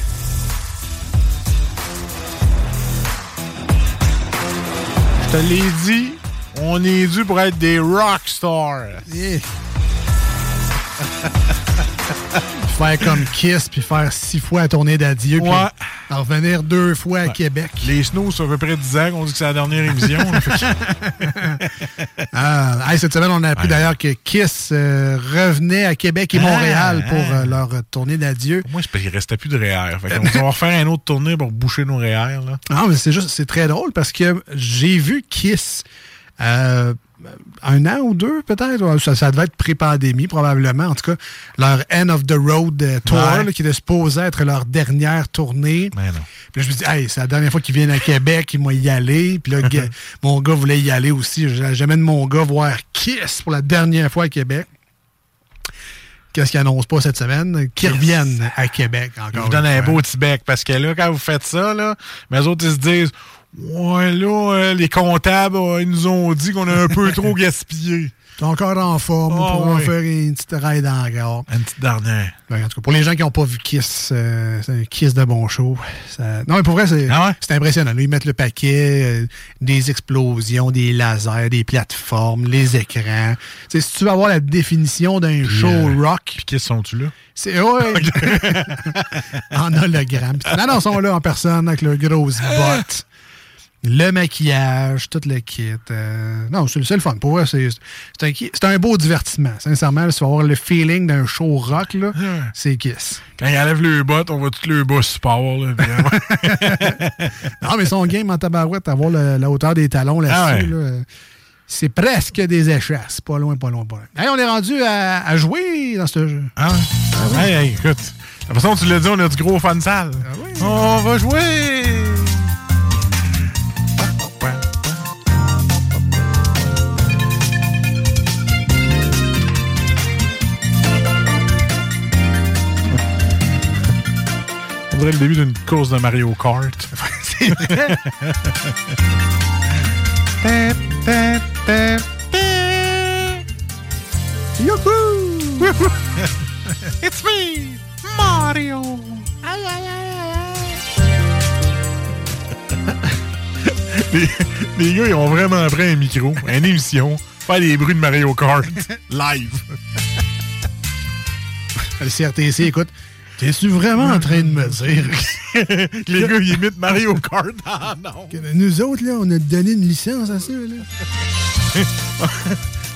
Je te l'ai dit, on est dû pour être des rock stars. faire comme Kiss puis faire six fois la tournée d'adieu. puis Ouais. revenir deux fois à Québec. Les Snows, ça fait à peu près 10 ans qu'on dit que c'est la dernière émission. Ah, hey, cette semaine, on a appris d'ailleurs que Kiss euh, revenait à Québec et Ah, Montréal pour ah. euh, leur tournée d'adieu. Moi, c'est parce qu'il restait plus de REER. Fait qu'on va refaire une autre tournée pour boucher nos REER. Là. Non, mais c'est juste, c'est très drôle parce que j'ai vu Kiss euh, un an ou deux, peut-être? Ça, ça devait être pré-pandémie, probablement. En tout cas, leur End of the Road euh, Tour, Ouais. là, qui était supposé être leur dernière tournée. Mais non. Puis là, je me dis, hey, c'est la dernière fois qu'ils viennent à Québec, ils vont y aller. Puis là, mon gars voulait y aller aussi. J'amène mon gars voir Kiss pour la dernière fois à Québec. Qu'est-ce qu'ils annoncent pas cette semaine? Qu'ils reviennent à Québec encore. Je vous donne un beau petit bec parce que là, quand vous faites ça, là, mais les autres, ils se disent Ouais, là, euh, les comptables, euh, ils nous ont dit qu'on a un peu trop gaspillé. T'es encore en forme Ah, pour en faire une petite ride encore. Une petite dernière. Ben, en tout cas, pour les gens qui n'ont pas vu Kiss, euh, c'est un Kiss de bon show. Ça- Non, mais pour vrai, c'est Ah c'est impressionnant. Là, ils mettent le paquet, euh, des explosions, des lasers, des plateformes, les écrans. Si tu veux avoir la définition d'un show euh, rock, Puis qui sont-tu là? c'est ouais, en hologramme. Non, non, ils sont là en personne avec leur grosse botte. Le maquillage, tout le kit. euh, non, c'est le fun. Pour vrai, c'est un, un beau divertissement. Sincèrement, si tu vas avoir le feeling d'un show rock, là, c'est Kiss. Quand ils enlèvent le bottes, on voit tout le bas sport. Là, Non, mais son game en tabarouette, avoir le- la hauteur des talons là-dessus, Ah ouais. là, c'est presque des échasses. Pas loin, pas loin, pas loin. Hey, on est rendu à, à jouer dans ce jeu. Ah? Hey, hey, écoute. De toute façon, tu l'as dit, on a du gros fan sale. On va jouer! Dirait le début d'une course de Mario Kart. c'est vrai. Youhou! It's me, Mario! les, les gars, ils ont vraiment pris un micro, une émission, faire des bruits de Mario Kart live. Le CRTC, écoute, t'es-tu vraiment en train de me dire que les gars, ils imitent Mario Kart? Ah non! que nous autres, là, on a donné une licence à ça, là?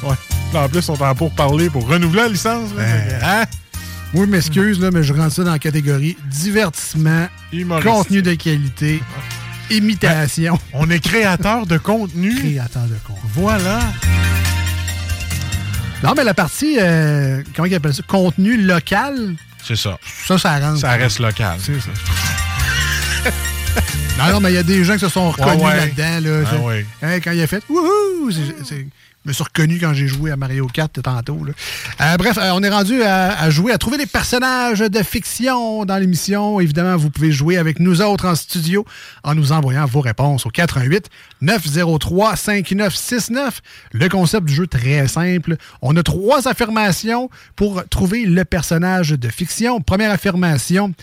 ouais. Là, en plus, ils sont en pour parler pour renouveler la licence. Là. Hein? Oui, m'excuse, là, mais je rentre ça dans la catégorie divertissement, contenu de qualité, imitation. On est créateur de contenu. Créateur de contenu. Voilà. Non, mais la partie, euh, comment ils appellent ça? Contenu local, C'est ça. ça, ça rentre. Ça reste local. C'est ça. non, non, mais il y a des gens qui se sont reconnus ouais. là-dedans. Là, Ah ouais. Hein, quand il a fait Wouhou! Me suis reconnu quand j'ai joué à Mario Kart tantôt. Euh, bref, euh, on est rendu à, à jouer, à trouver des personnages de fiction dans l'émission. Évidemment, vous pouvez jouer avec nous autres en studio en nous envoyant vos réponses au 88 903 5969. Le concept du jeu très simple. On a trois affirmations pour trouver le personnage de fiction. Première affirmation.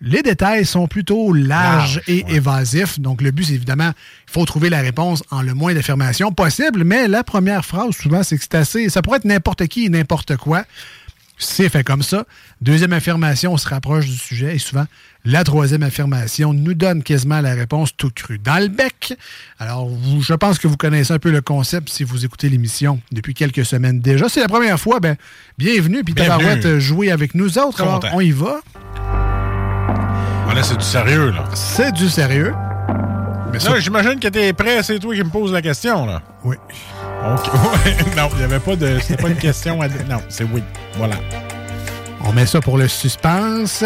Les détails sont plutôt larges et évasifs. Donc, le but, c'est évidemment, il faut trouver la réponse en le moins d'affirmations possible. Mais la première phrase, souvent, c'est que c'est assez. Ça pourrait être n'importe qui et n'importe quoi. C'est fait comme ça. Deuxième affirmation, on se rapproche du sujet. Et souvent, la troisième affirmation nous donne quasiment la réponse tout crue dans le bec. Alors, vous- je pense que vous connaissez un peu le concept si vous écoutez l'émission depuis quelques semaines déjà. C'est la première fois, ben, bienvenue. Puis. Tabarouette, euh, jouer avec nous autres. Alors, on y va. Voilà, c'est du sérieux, là. C'est du sérieux. Mais ça- j'imagine que t'es prêt, c'est toi qui me poses la question, là. Oui. OK. Ouais, non, il n'y avait pas de. C'était pas une question à. Non, c'est oui. Voilà. On met ça pour le suspense.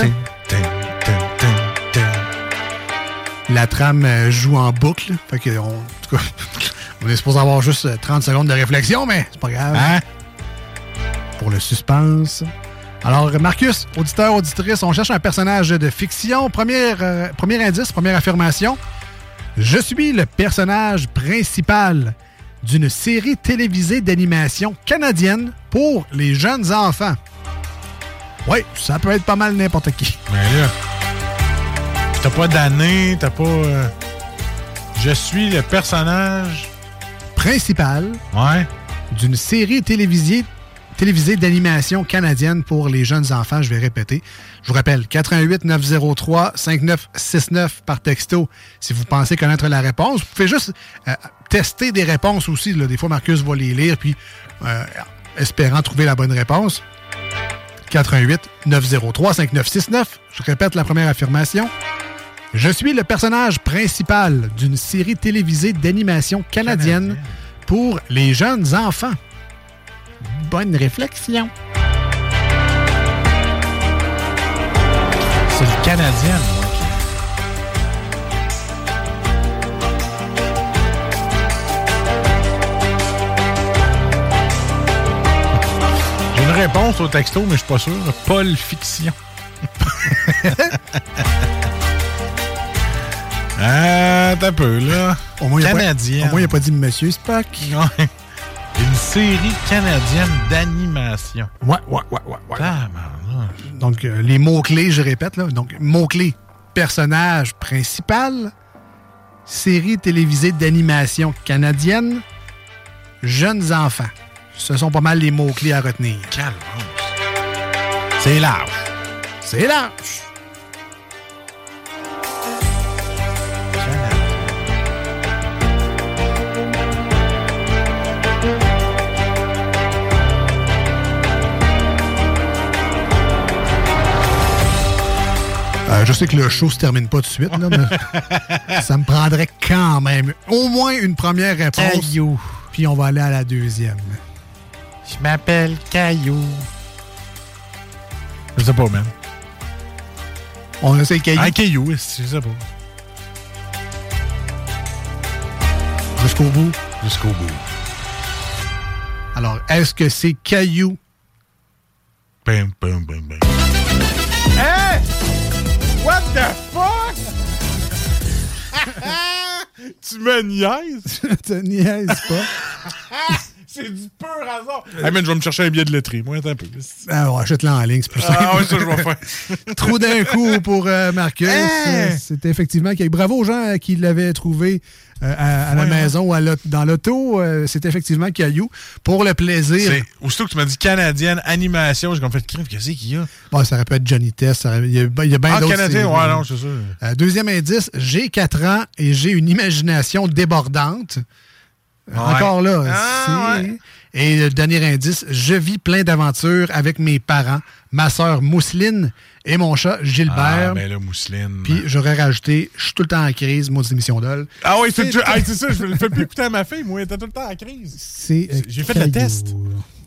La trame euh, joue en boucle. Fait que on, en tout cas, on est supposé avoir juste euh, 30 secondes de réflexion, mais c'est pas grave. Hein? Pour le suspense. Alors, Marcus, auditeur, auditrice, on cherche un personnage de fiction. Euh, premier indice, première affirmation. Je suis le personnage principal d'une série télévisée d'animation canadienne pour les jeunes enfants. Oui, ça peut être pas mal n'importe qui. Mais là. T'as pas d'année, t'as pas. euh, Je suis le personnage. Principal Ouais. d'une série télévisée, télévisée d'animation canadienne pour les jeunes enfants. Je vais répéter. Je vous rappelle, 88 903 5969 par texto si vous pensez connaître la réponse. Vous pouvez juste euh, tester des réponses aussi. là. Des fois, Marcus va les lire, puis euh, espérant trouver la bonne réponse. 88 903 5969. Je répète la première affirmation. Je suis le personnage principal d'une série télévisée d'animation canadienne pour les jeunes enfants. Bonne réflexion. C'est le Canadien, moi. J'ai une réponse au texto, mais je suis pas sûr. Paul Fiction. ah, t'as peu, là. Au moins, il a pas- Canadien. Au moins, il n'a pas dit Monsieur Spock. Ouais. Une série canadienne d'animation. Ouais, ouais, ouais, ouais. ouais. Donc, euh, les mots-clés, je répète, là. Donc, mots-clés. Personnage principal. Série télévisée d'animation canadienne. Jeunes enfants. Ce sont pas mal les mots-clés à retenir. C'est large. C'est large. Euh, je sais que le show se termine pas tout de suite, là, mais ça me prendrait quand même au moins une première réponse. Caillou. Puis on va aller à la deuxième. Je m'appelle Caillou. Je sais pas, man. On essaie Caillou Un Caillou, je sais pas. jusqu'au bout. Jusqu'au bout. Alors, est-ce que c'est Caillou? Bam, bam, bam, bam. Hey! What the fuck? tu me niaises? tu niaises pas? C'est du pur hasard. Hey, man, je vais me chercher un billet de lettré. Moi, attends un peu. Ah, ouais, achète-le en ligne, c'est plus simple. Ah ouais, ça, je vais faire. Trou d'un coup pour euh, Marcus. Hein? Euh, C'était effectivement Bravo aux gens euh, qui l'avaient trouvé euh, à, à la ouais. maison ou à dans l'auto. Euh, C'était effectivement Caillou pour le plaisir. C'est- Aussitôt que tu m'as dit canadienne, animation, j'ai comme fait crime. Qu'est-ce qu'il y a? Bon, ça aurait pu être Johnny Test. ça aurait- Il y a, il y a bien Ah, d'autres. canadien, ouais, non, c'est ça. Euh, deuxième indice, j'ai 4 ans et j'ai une imagination débordante. Ouais. Encore là. Ah, Et le dernier indice, je vis plein d'aventures avec mes parents, ma sœur Mousseline et mon chat Gilbert. Ah, ben là, Mousseline. Puis j'aurais rajouté, je suis tout le temps en crise, maudite émission d'ol. Ah oui, c'est ah, ça, je ne fais plus écouter à ma fille, moi, elle était tout le temps en crise. C'est, J'ai fait le test.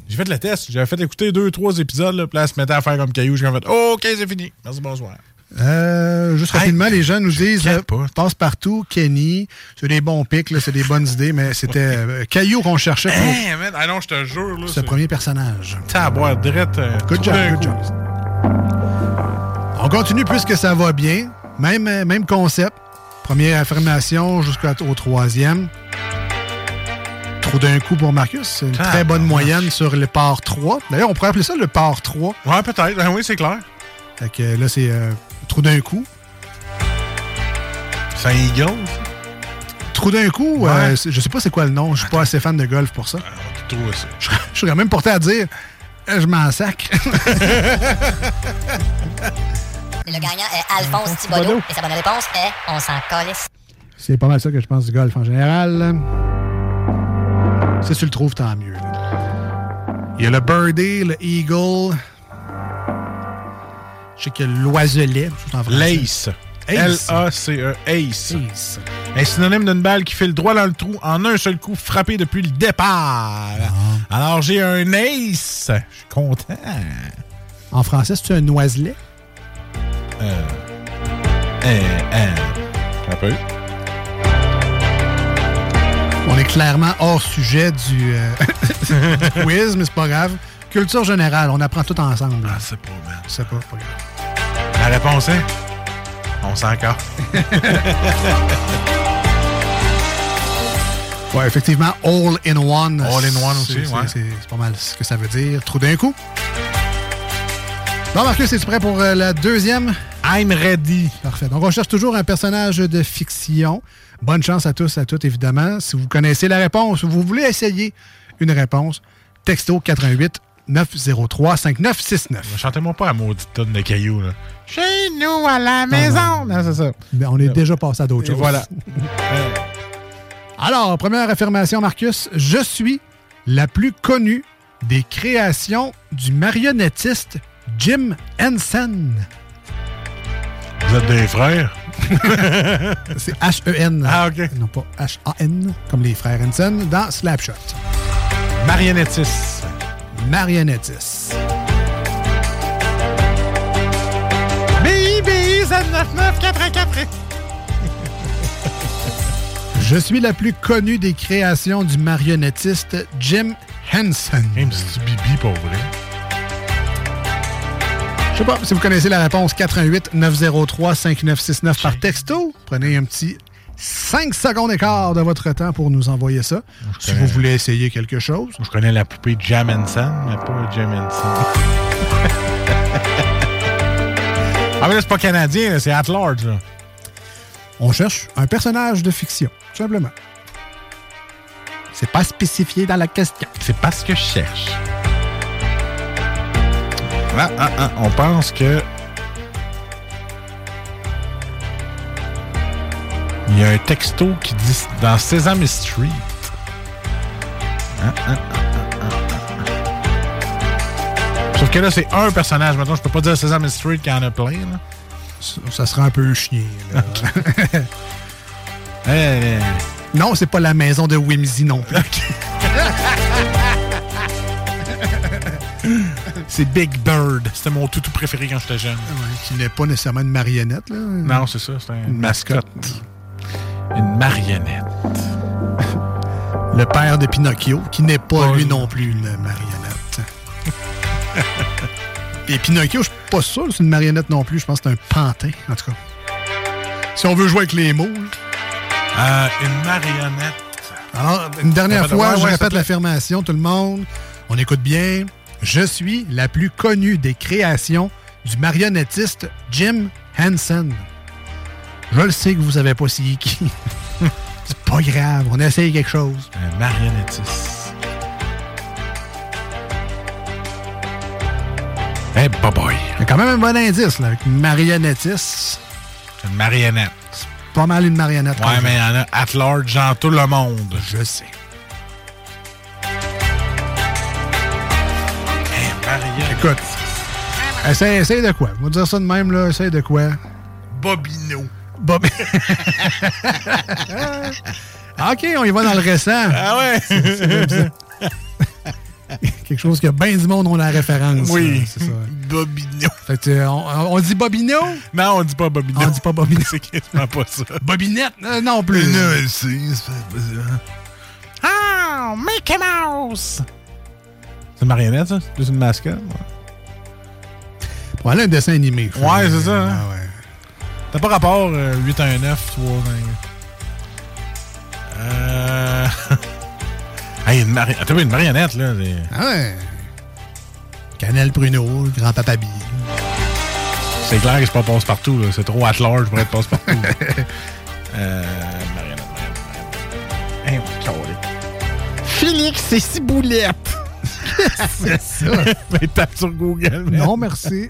J'ai fait le test. J'avais fait écouter deux, trois épisodes, là, puis là, elle se mettait à faire comme caillou. J'ai fait, OK, c'est fini. Merci, bonsoir. Euh, juste rapidement, les gens nous disent euh, passe partout, Kenny. C'est des bons pics, là, c'est des bonnes idées, mais c'était euh, Caillou qu'on cherchait pour Hey, man, ah non, je te jure, là. ce premier personnage. T'as à boire direct. euh, Good job, good job. On continue puisque ça va bien. Même, euh, même concept. Première affirmation jusqu'au troisième. Trou d'un coup pour Marcus. C'est une très bonne moyenne sur le par 3. D'ailleurs, on pourrait appeler ça le par 3. Ouais, peut-être. Ben oui, c'est clair. Fait que là, c'est trou d'un coup. C'est un eagle. Trou d'un coup, Ouais. euh, je sais pas c'est quoi le nom. Je suis pas assez fan de golf pour ça. Ça? Je, je serais même porté à dire euh, je m'en sac. Le gagnant est Alphonse Thibodeau et sa bonne réponse est On s'en calisse. C'est pas mal ça que je pense du golf en général. Si tu le trouves, tant mieux. Il y a le birdie, le eagle. Je sais a l'oiselet. français. Lace. Ace. L-A-C-E. Ace. Un synonyme d'une balle qui file droit dans le trou en un seul coup, frappé depuis le départ. Ah. Alors, j'ai un ace. Je suis content. En français, c'est un noiselet. Euh. Euh. Euh. Un peu. On est clairement hors sujet du, euh, du quiz, mais c'est pas grave. Culture générale, on apprend tout ensemble. Ah, c'est pas mal. C'est pas, pas grave. La réponse est. On s'en encore. Ouais, effectivement, all in one. All in one aussi, c'est- ouais. C'est c'est pas mal ce que ça veut dire. Trou d'un coup. Bon, Marcus, es-tu prêt pour euh, la deuxième? I'm ready. Parfait. Donc, on cherche toujours un personnage de fiction. Bonne chance à tous, à toutes, évidemment. Si vous connaissez la réponse ou vous voulez essayer une réponse, texto 88 903 5969. Chantez-moi pas à maudite tonne de cailloux, là. Chez nous, à la maison. Non, c'est ça. On est déjà passé à d'autres choses. voilà. Alors, première affirmation, Marcus. Je suis la plus connue des créations du marionnettiste Jim Henson. Vous êtes des frères? C'est H-E-N. Ah, OK. Non pas H-A-N, comme les frères Henson, dans Slapshot. Marionnettiste. Marionnettiste. BIB 79944. Je suis la plus connue des créations du marionnettiste Jim Henson. Si tu bibi pour vrai. Je sais pas si vous connaissez la réponse 88 903 5969 par texto. Prenez un petit 5 secondes et quart de votre temps pour nous envoyer ça. Si vous voulez essayer quelque chose. Je connais la poupée Jam Henson, mais pas Jam ah, mais là, c'est pas canadien, c'est at large. Là. On cherche un personnage de fiction, tout simplement. C'est pas spécifié dans la question. C'est pas ce que je cherche. Ah, ah, ah, on pense que. Il y a un texto qui dit dans Sesame Street. Ah, ah, ah. Sauf que là, c'est un personnage. Maintenant, je peux pas dire Sesame Street qu'il y en a plein. Là. Ça, ça sera un peu chien. là. Eh, non, c'est pas la maison de Whimsy non plus. c'est Big Bird. C'était mon toutou préféré quand j'étais jeune. Ouais, qui n'est pas nécessairement une marionnette. Là. Non, c'est ça. C'est Une mascotte. Une marionnette. Le père de Pinocchio, qui n'est pas lui non plus une marionnette. Et Pinocchio, je suis pas sûr que c'est une marionnette non plus. Je pense que c'est un pantin, en tout cas. Si on veut jouer avec les mots. Euh, une marionnette. Alors, une dernière fois, je ouais, répète l'affirmation, tout le monde. On écoute bien. Je suis la plus connue des créations du marionnettiste Jim Henson. Je le sais que vous savez pas c'est qui. C'est pas grave, on essaye quelque chose. Un marionnettiste. Eh, hey, boy. A quand même un bon indice, là, avec marionnettiste. Une marionnette. Pas mal une marionnette. Ouais, mais il y en a at large dans tout le monde. Je sais. Écoute, essaye, essaye de quoi? On va dire ça de même, là. Essaye de quoi? Bobino. Bob... OK, on y va dans le récent. Ah ouais? C'est- ça. Quelque chose que bien du monde ont la référence. Oui. c'est ça. Bobino. Fait que, euh, on, on dit Bobino? Non, on dit pas Bobino. On dit pas Bobino. c'est quasiment pas ça. Bobinette? Euh, non plus. Non, c'est... Ah, Mickey Mouse! C'est une marionnette, ça? C'est plus une mascotte? Pour aller à un dessin animé. Ouais, c'est ça. Hein? Ah ouais. T'as pas rapport euh, 819 3 Euh. hey, une, mari... Attends, une marionnette, là. Ah ouais. Canel Pruneau, le grand-papa Bill. C'est clair que c'est pas passe-partout, là. C'est trop at large pour être passe-partout. euh. Marionnette, marionnette. Hey, on Félix et Ciboulette. c'est ça. Ben, tape sur Google. man. Non, merci.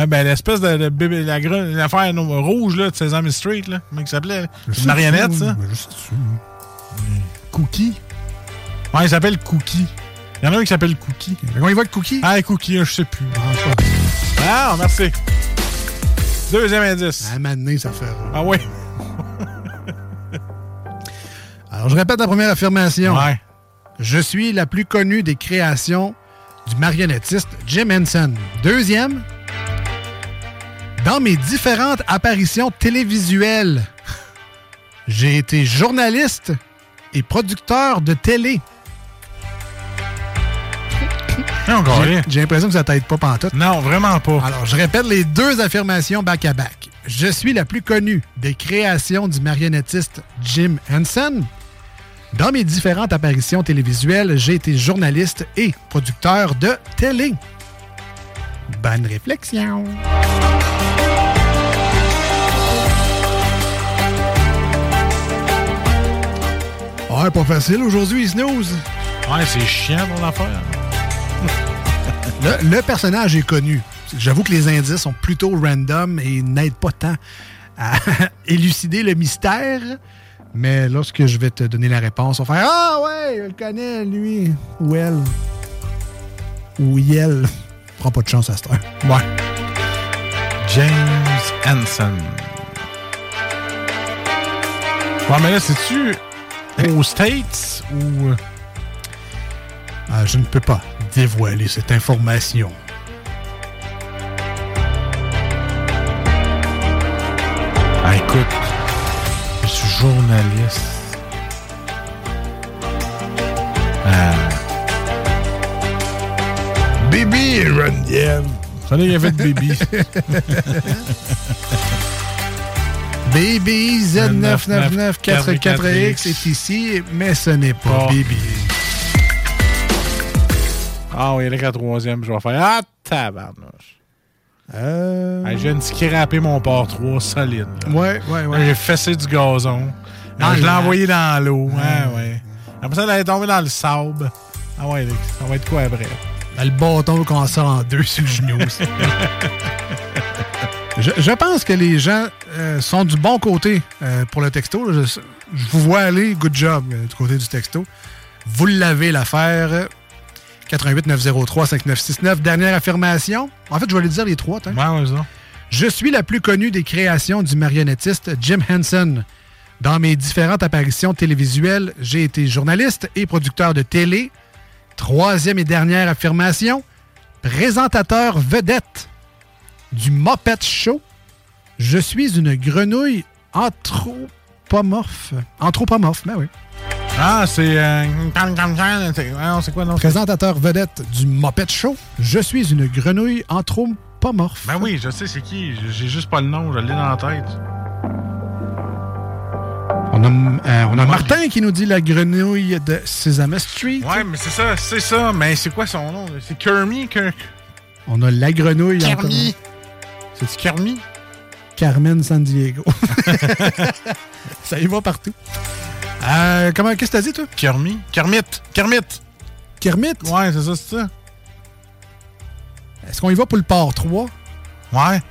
Ah, ben, l'espèce de, de bébé, la l'affaire rouge, là, de Sesame Street, là. Comment il s'appelait? Une marionnette, ça? Ben, sais dessus. Cookie? Ouais, il s'appelle Cookie. Il y en a un qui s'appelle Cookie. On y va avec Cookie? Ah, Cookie, je sais plus. Ah, merci. Deuxième indice. À un moment donné, ça fait. Ah oui. Alors, je répète la première affirmation. Ouais. Je suis la plus connue des créations du marionnettiste Jim Henson. Deuxième, dans mes différentes apparitions télévisuelles, j'ai été journaliste et producteur de télé. J'ai- l'impression que ça t'aide pas pantoute. Non, vraiment pas. Alors, je répète les deux affirmations back-à-back. Je suis la plus connue des créations du marionnettiste Jim Henson. Dans mes différentes apparitions télévisuelles, j'ai été journaliste et producteur de télé. Bonne réflexion. Ouais, pas facile aujourd'hui, Snooze. Ouais, c'est chiant, mon affaire. Le, le personnage est connu. J'avoue que les indices sont plutôt random et n'aident pas tant à élucider le mystère. Mais lorsque je vais te donner la réponse, on va faire Ah ouais, je le connais, lui. Ou elle. Ou elle. Prends pas de chance à cette heure. Ouais. James Hansen. Ouais, mais là, c'est-tu aux States ou. Ah, je ne peux pas dévoiler cette information. Ah, écoute, je suis journaliste. Ah. Bibi et Rondienne. Fallait y avait de Bibi. Baby Z99944X est ici, mais ce n'est pas Oh. Ah oui, là, qu'à troisième, je vais faire. Ah, tabarnouche. Euh... Hey, je viens de scraper mon port 3 solide. là. Ouais, ouais, ouais. J'ai fessé du gazon. Ah, je l'ai envoyé dans l'eau. Ouais, ouais. Après ça, elle est tombée dans le sable. Ah ouais, ça va être quoi après? Ben, le bâton qu'on sort en deux sur le genou. je, je pense que les gens euh, sont du bon côté euh, pour le texto. Je, je vous vois aller, good job euh, du côté du texto. Vous l'avez l'affaire. 88 903 5969. Dernière affirmation. En fait, je vais les dire les trois. t'as. Ouais, ouais, ça. Je suis la plus connue des créations du marionnettiste Jim Henson. Dans mes différentes apparitions télévisuelles, j'ai été journaliste et producteur de télé. Troisième et dernière affirmation, présentateur vedette du Muppet Show. Je suis une grenouille anthropomorphe. Anthropomorphe, ben oui. Ah, c'est. Euh, c'est ouais, non, c'est quoi, non? Présentateur vedette du Muppet Show. Je suis une grenouille anthropomorphe. Ben oui, je sais c'est qui. J'ai juste pas le nom, je l'ai dans la tête. On a, euh, on a Martin qui nous dit la grenouille de Sesame Street. Ouais, mais c'est ça, c'est ça. Mais c'est quoi son nom? C'est Kermy? Ker- On a la grenouille. en Kermy. C'est-tu Kermy? Carmen San Diego. ça y va partout. Euh, comment, qu'est-ce que t'as dit, toi? Kermy? Kermit. Kermit. Kermit? Ouais, c'est ça, c'est ça. Est-ce qu'on y va pour le port 3? Ouais.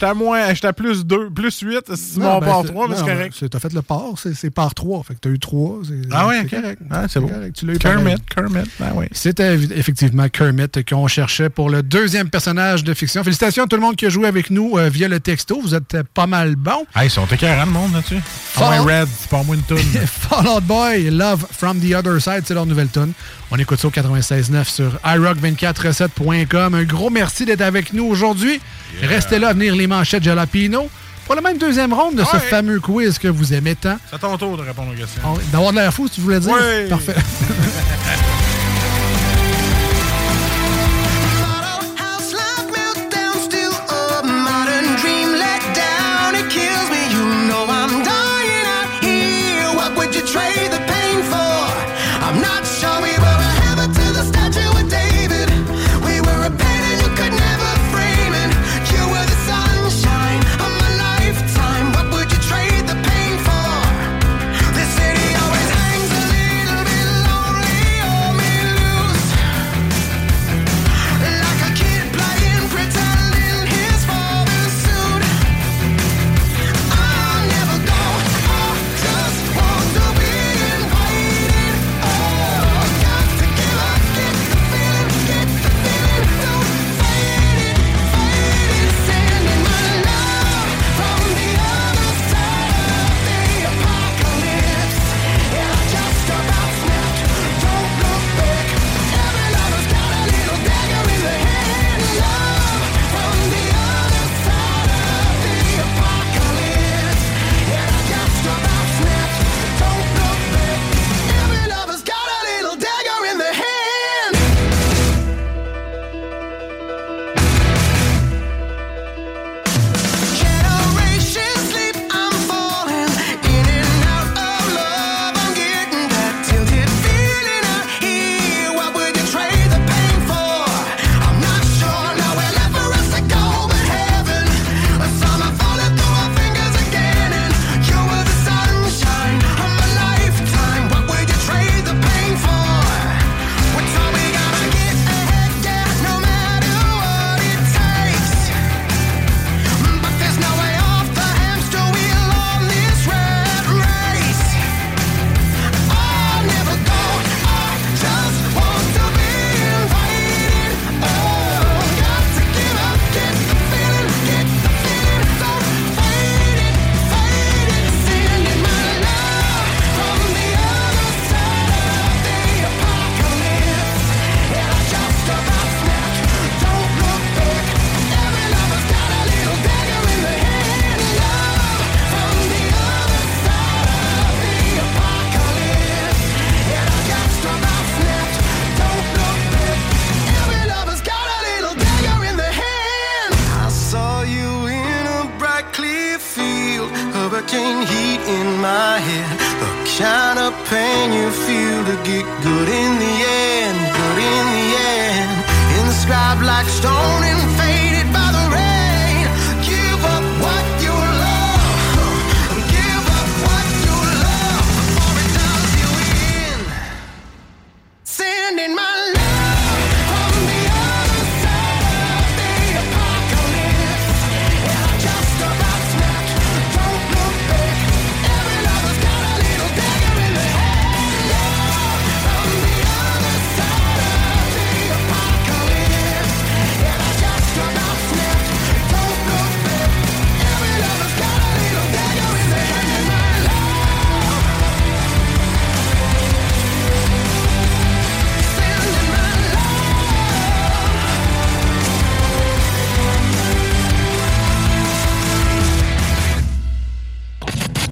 J'étais à moins, j'étais à plus 2, plus 8, c'est Non, mon ben, port c'est- 3, mais c'est correct. T'as fait le port, c'est part 3. Fait que t'as eu 3. Ah ouais, c'est correct. Ah, c'est correct, Tu l'as eu Kermit. Kermit, ben oui. C'était effectivement Kermit qu'on cherchait pour le deuxième personnage de fiction. Félicitations à tout le monde qui a joué avec nous euh, via le texto. Vous êtes euh, pas mal bon. Ah, ils sont écœurants, le monde, là-dessus. Fall- Ah ouais, Red, c'est pas moi une toune. Fall Out Boy, Love from the Other Side, c'est leur nouvelle tune. On écoute ça au 96.9 sur iRock247.com. Un gros merci d'être avec nous aujourd'hui. Restez là à venir les manchettes Jalapino pour la même deuxième ronde de ce fameux quiz que vous aimez tant. C'est à ton tour de répondre aux questions. On- D'avoir de l'air fou, si tu voulais dire. Ouais. Parfait.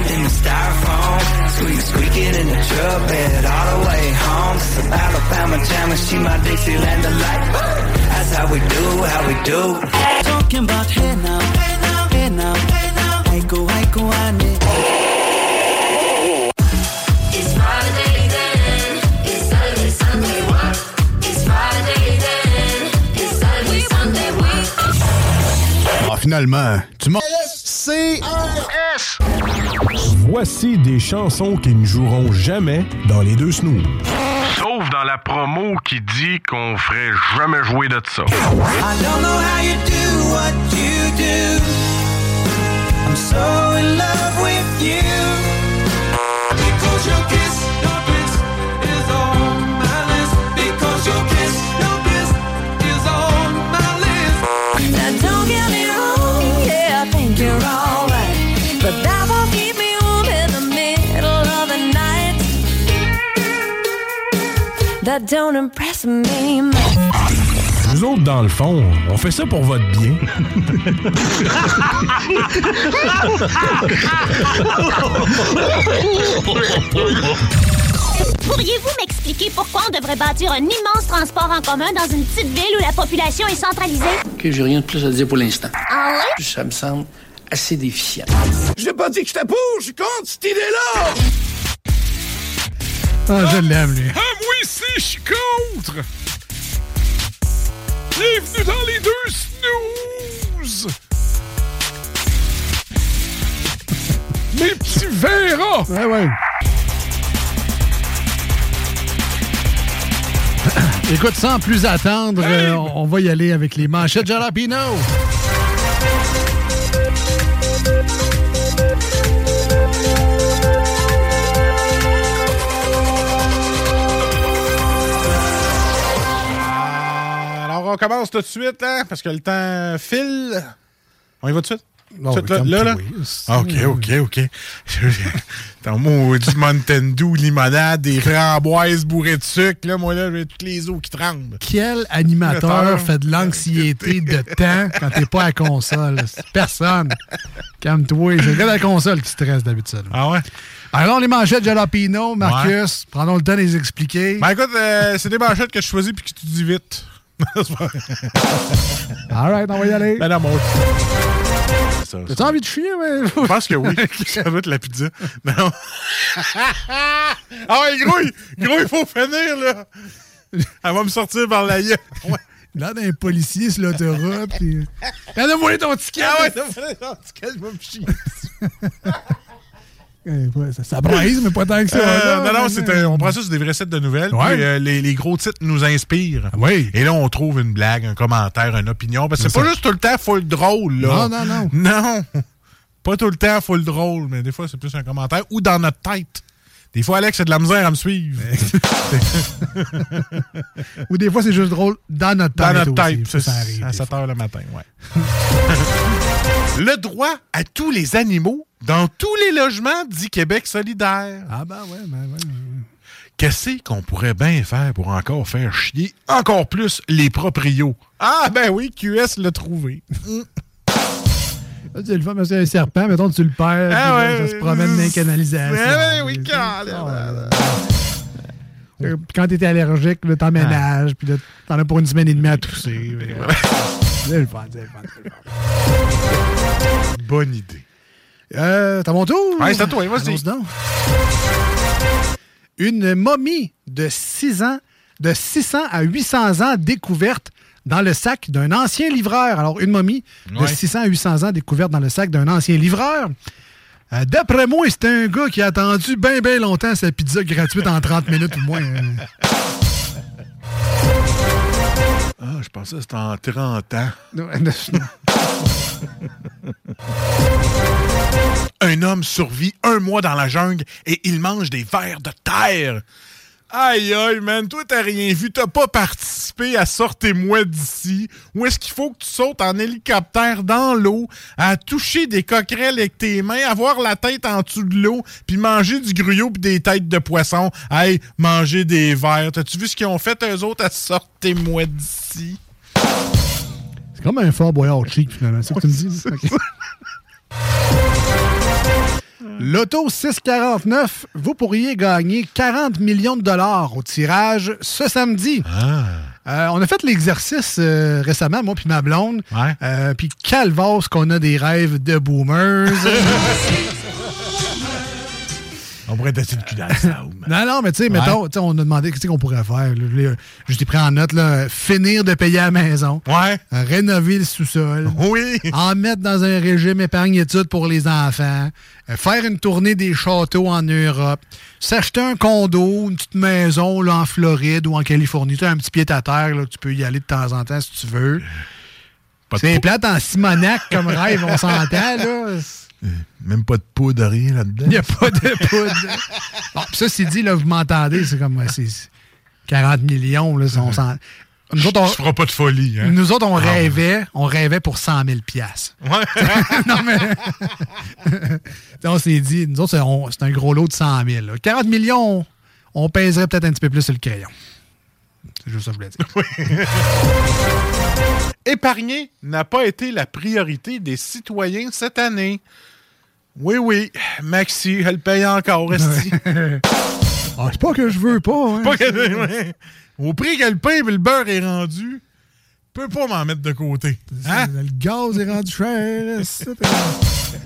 In the styrofoam. Squeak squeaking in the truck bed all the way home. It's a Alabama jam and she my Dixieland delight. That's how we do, how we do. Talking about hey now, hey now, hey now, hey now. I go, I go, I need. Finalement, tu m'as... C Voici des chansons qui ne joueront jamais dans les deux snooze. Sauf dans la promo qui dit qu'on ferait jamais jouer de ça. I don't know how you do what you do. I'm so in love with you. Because That don't impress me much. Nous autres, dans le fond, on fait ça pour votre bien. Pourriez-vous m'expliquer pourquoi on devrait bâtir un immense transport en commun dans une petite ville où la population est centralisée? OK, j'ai rien de plus à dire pour l'instant. Ah ouais? Ça me semble assez déficient. Je n'ai pas dit que j'étais pour, je suis contre cette idée-là! Ah, je l'aime, lui. Ah, moi aussi, je suis contre! Bienvenue dans les deux snooze! Mes petits verras! Ouais, ouais. Écoute, sans plus attendre, euh, on va y aller avec les manchettes Jalapino. On commence tout de suite, hein, parce que le temps file. On y va tout de suite? Non, Tout oui, là, là? Ah, OK, OK, OK. Ton mot du Mountain Dew, limonade, des framboises bourrées de sucre, là, moi, là, j'ai toutes les os qui tremblent. Quel animateur fait de l'anxiété de temps quand t'es pas à la console? Personne. Calme-toi. C'est le la console qui stresse d'habitude. Ah ouais? Alors, les manchettes Jalapino, Marcus, prenons le temps de les expliquer. Ben écoute, euh, c'est des manchettes que je choisis puis que tu dis vite. C'est pas vrai. All right, on va y aller. Ben non, moi. Ça. envie de chier, mais... Je pense que oui. Ça doit être la pizza. Non. ah ouais, gros, il- gros, il faut finir, là. Elle va me sortir par la gueule. Ouais. Là, d'un policier sur l'autoroute. puis... Elle a volé ton ticket. Ah ouais, t'as volé ton ticket, je vais me chier. Ouais, ça, ça braise, mais pas tant que ça. Euh, non, non, c'est un- on prend ça sur des vrais sites de nouvelles. Ouais. puis, euh, les, les gros titres nous inspirent. Oui. Et là, on trouve une blague, un commentaire, une opinion. Parce que c'est C'est pas ça. juste tout le temps full drôle, là. Non, non, non. Non. Pas tout le temps full drôle, mais des fois, c'est plus un commentaire ou dans notre tête. Des fois, Alex a de la misère à me suivre. Ou des fois, c'est juste drôle dans notre tête. Dans notre tête. Ça, Ça, ça arrive. à des 7 fois. heures le matin, ouais. le droit à tous les animaux dans tous les logements dit Québec solidaire. Ah ben ouais, ben ouais. Qu'est-ce qu'on pourrait bien faire pour encore faire chier encore plus les proprios? Ah ben oui, QS l'a trouvé. Là, c'est le fun, mais c'est un serpent. Mettons, tu le perds. Ah puis ouais. Ça se promène dans les canalisations. Ouais, oui, Puis- quand Euh, Puis quand t'es allergique, t'emménages, puis là, t'en as pour une semaine et demie à tousser. C'est le fun, c'est le fun, c'est le fun. Bonne idée. Euh, t'as mon tour? Ouais, c'est à toi, vas-y. Une momie de 6 ans, de 600 à 800 ans découverte dans le sac d'un ancien livreur. Alors, une momie de Ouais. 600 à 800 ans découverte dans le sac d'un ancien livreur. Euh, D'après moi, c'était un gars qui a attendu bien, bien longtemps sa pizza gratuite en 30 minutes ou moins. hein. Pensais que c'était en 30 ans. Un homme survit un mois dans la jungle et il mange des vers de terre. Aïe, aïe, man, toi, t'as rien vu. T'as pas participé à Sortez-moi d'ici. Où est-ce qu'il faut que tu sautes en hélicoptère dans l'eau, à toucher des coquerelles avec tes mains, avoir la tête en dessous de l'eau, puis manger du gruyot puis des têtes de poisson. Hey, manger des vers. T'as-tu vu ce qu'ils ont fait, eux autres, à Sortez-moi d'ici? C'est comme un fort boyard chic, finalement. C'est ce que tu me dis? L'auto 649, vous pourriez gagner 40 millions de dollars au tirage ce samedi. Euh, on a fait l'exercice euh, récemment, moi puis ma blonde. Euh, puis calvasse qu'on a des rêves de boomers. On pourrait tester le cul dans non, non, mais tu sais, Ouais. mettons, on a demandé qu'est-ce qu'on pourrait faire. Je t'ai pris en note, là, finir de payer à la maison. Ouais. Rénover le sous-sol. Oui. En mettre dans un régime épargne-études pour les enfants. euh, Faire une tournée des châteaux en Europe. S'acheter un condo, une petite maison là, en Floride ou en Californie. Tu as un petit pied à terre, là, tu peux y aller de temps en temps si tu veux. C'est plate en Simonac comme rêve, on s'entend, là. Même pas de poudre, rien là-dedans. Il n'y a pas de poudre. Bon, pis ça, c'est dit, là, vous m'entendez, c'est comme ouais, c'est 40 millions. Là, on s'en- nous autres, on, pas de folie, hein? nous autres, on Ah, rêvait, on rêvait pour 100 000 piastres. Ouais. non, mais... On s'est dit, nous autres, c'est un gros lot de 100 000. là. 40 millions, on, pèserait peut-être un petit peu plus sur le crayon. C'est juste ça que je voulais dire. Épargner n'a pas été la priorité des citoyens cette année. Oui, oui, Maxi, elle paye encore, esti. Ah, c'est pas que je veux pas. hein. Pas que-. Au prix que le pain et le beurre est rendu, peux pas m'en mettre de côté. Hein? Le gaz est rendu cher.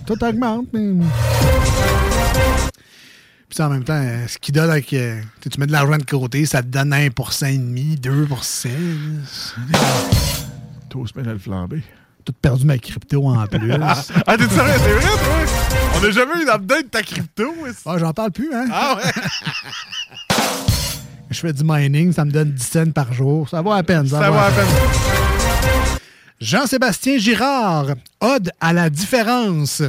Tout augmente, mais. Puis en même temps, ce qui donne avec. euh, tu mets de l'argent de côté, ça te donne 1,5%, 2%. Tout se met à le flamber. Tout perdu ma crypto en plus. ah, t'es sérieux? C'est vrai, toi? On n'a jamais eu d'update de ta crypto. Ah, j'en parle plus, hein? Ah ouais? Je fais du mining, ça me donne 10 cents par jour. Ça vaut à peine. Ça, Ça va à peine. Jean-Sébastien Girard, Ode à la différence.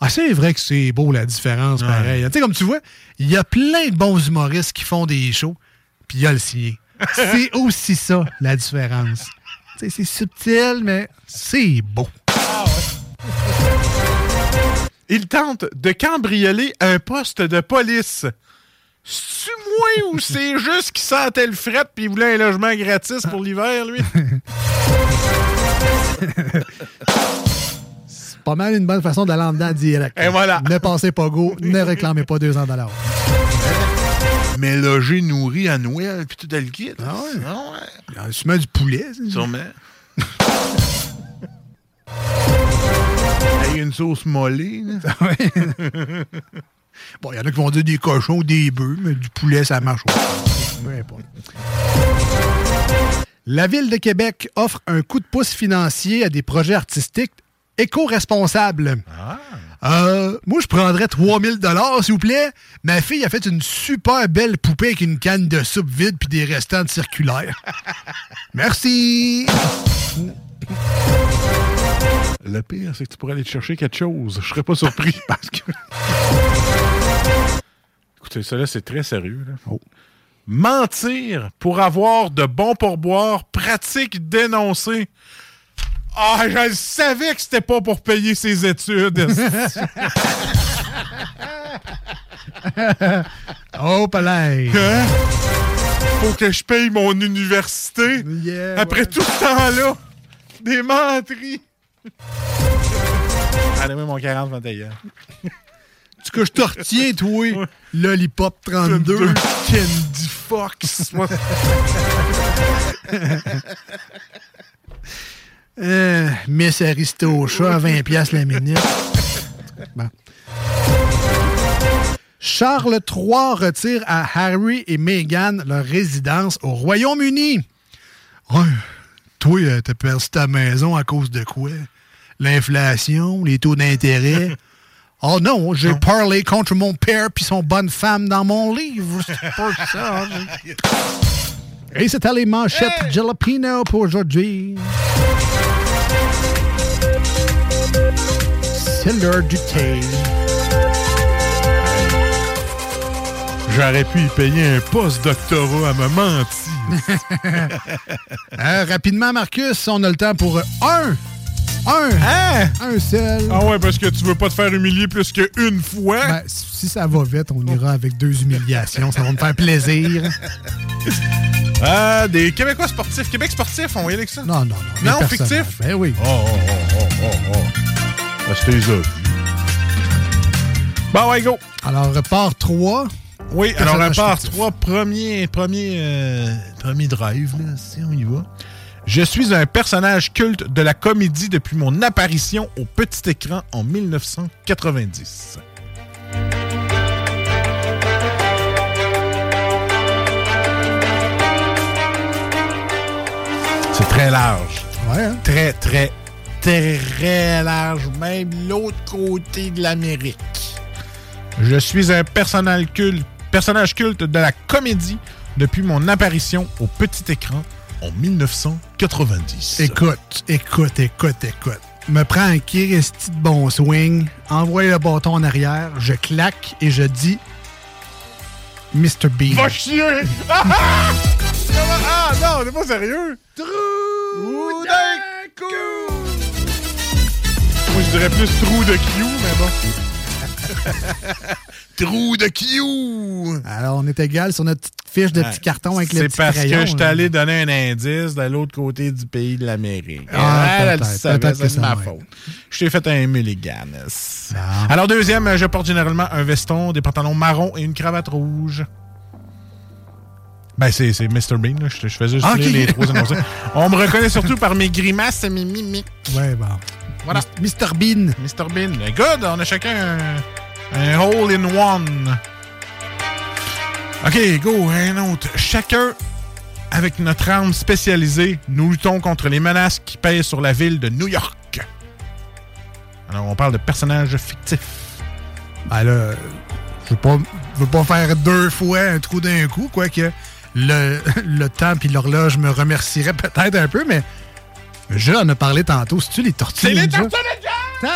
Ah, c'est vrai que c'est beau la différence, pareil. Tu sais, comme tu vois, il y a plein de bons humoristes qui font des shows, puis il y a le sien. C'est aussi ça, la différence. C'est subtil, mais c'est beau. Il tente de cambrioler un poste de police. C'est-tu moi ou c'est juste qu'il sentait le fret puis il voulait un logement gratis pour l'hiver, lui? C'est pas mal une bonne façon d'aller en dedans direct. Et voilà. Ne passez pas go, ne réclamez pas 200 dollars. Mais logé, nourri à Noël, puis tout le kit. Ah ouais? Ah ouais. Tu mets du poulet, Sûrement. Avec une sauce mollée. là. Bon, il y en a qui vont dire des cochons ou des bœufs, mais du poulet, ça marche importe. La Ville de Québec offre un coup de pouce financier à des projets artistiques éco-responsables. Euh, moi, je prendrais 3000 dollars, s'il vous plaît. Ma fille a fait une super belle poupée avec une canne de soupe vide puis des restants de circulaire. Merci. Le pire, c'est que tu pourrais aller te chercher quelque chose. Je serais pas surpris parce que. Écoutez, ça là, c'est très sérieux. là. Mentir pour avoir de bons pourboires, pratique dénoncée. Ah, je le savais que c'était pas pour payer ses études. oh, palais. Hein? Faut que je paye mon université? Après tout ce temps-là, des menteries. Allez, moi, mon 40 21 Tu que je te retiens, toi. Lollipop 32. Candy Fox. Euh, Miss Aristocha à 20 piastres la minute. Bon. Charles III retire à Harry et Meghan leur résidence au Royaume-Uni. Ouais, toi, euh, t'as perdu ta maison à cause de quoi? L'inflation, les taux d'intérêt? Oh non, j'ai parlé contre mon père puis son bonne femme dans mon livre. C'est pas ça. Et c'était les manchettes Jalapeno pour aujourd'hui. C'est l'heure du thé. J'aurais pu y payer un post-doctorat à me mentir. Euh, rapidement, Marcus, on a le temps pour un. Un. Hein? Un seul. Ah ouais, parce que tu veux pas te faire humilier plus qu'une fois. Ben, si ça va vite, on ira avec deux humiliations. Ça va me faire plaisir. Ah, des Québécois sportifs. Québec sportif, on va y aller avec ça? Non, non, non. Non, fictif? Ben oui. Oh, oh, oh, oh, oh, oh. C'était ça. Bon, ouais, go. Alors, part 3. Oui, alors part fictif. 3, premier, premier, euh, premier drive, là, si on y va. Je suis un personnage culte de la comédie depuis mon apparition au petit écran en 1990. C'est très large. Ouais. hein? Très, très, très large. Même l'autre côté de l'Amérique. Je suis un personnage culte, personnage culte de la comédie depuis mon apparition au petit écran en 1990. Écoute, écoute, écoute, écoute. Me prends un Christy de bon swing, envoie le bâton en arrière, je claque et je dis Mr. Bean. Va chier! Ah, ah! Ah, non, t'es pas sérieux? Trou d'un coup! Moi, je dirais plus trou de Q, mais bon. trou de Q! Alors, on est égal sur notre petite fiche de petit carton avec le C'est petit parce crayon. que je suis allé donner un indice de l'autre côté du pays de l'Amérique. Ah, peut-être, que c'est ma faute. Je t'ai fait un mulligan. Alors, deuxième, je porte généralement un veston, des pantalons marrons et une cravate rouge. Ben, c'est c'est Mr. Bean, là. Je, je faisais juste Ah, les trois annoncés. On me reconnaît surtout par mes grimaces et mes mimiques. Ouais, bon. Voilà. Mr. Bean. Mr. Bean. Good, on a chacun un, un hole in one. OK, go, un autre. Chacun, avec notre arme spécialisée, nous luttons contre les menaces qui pèsent sur la ville de New York. Alors, on parle de personnages fictifs. Ben là, je veux pas, je veux pas faire deux fois un trou d'un coup, quoique le, le temps puis l'horloge me remercierait peut-être un peu, mais je en a parlé tantôt. C'est-tu les tortues? C'est les? Tortues Ninja!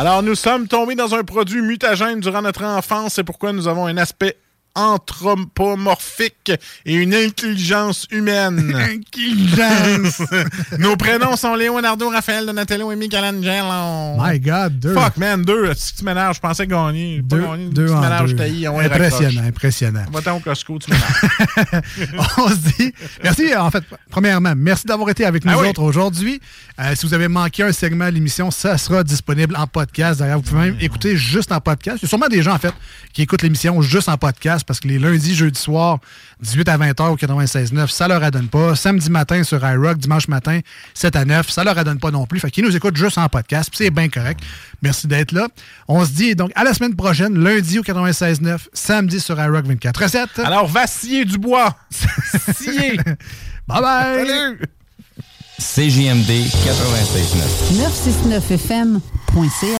Alors, nous sommes tombés dans un produit mutagène durant notre enfance. C'est pourquoi nous avons un aspect anthropomorphique et une intelligence humaine. Intelligence! Nos prénoms sont Leonardo, Raphaël, Donatello et Michelangelo. My God, deux. Fuck, man, deux. Si tu m'énerves, je pensais gagner. Deux, gagné. deux Tu en deux. on Impressionnant, impressionnant. Va-t'en au Costco, tu m'énerves. on se dit. Merci, en fait, premièrement, merci d'avoir été avec nous Ah oui. autres aujourd'hui. Euh, si vous avez manqué un segment de l'émission, ça sera disponible en podcast. D'ailleurs, vous pouvez même écouter juste en podcast. Il y a sûrement des gens, en fait, qui écoutent l'émission juste en podcast parce que les lundis, jeudi soir, 18 à 20 h au 96.9, ça leur adonne pas. Samedi matin sur iRock, dimanche matin, 7 à 9, ça leur adonne pas non plus. Fait qu'ils nous écoutent juste en podcast. puis C'est bien correct. Merci d'être là. On se dit donc à la semaine prochaine, lundi au 96.9, samedi sur iRock 24 7 Alors, va scier du bois. Scier. Bye bye. Salut. CJMD 96.9. 969fm.ca.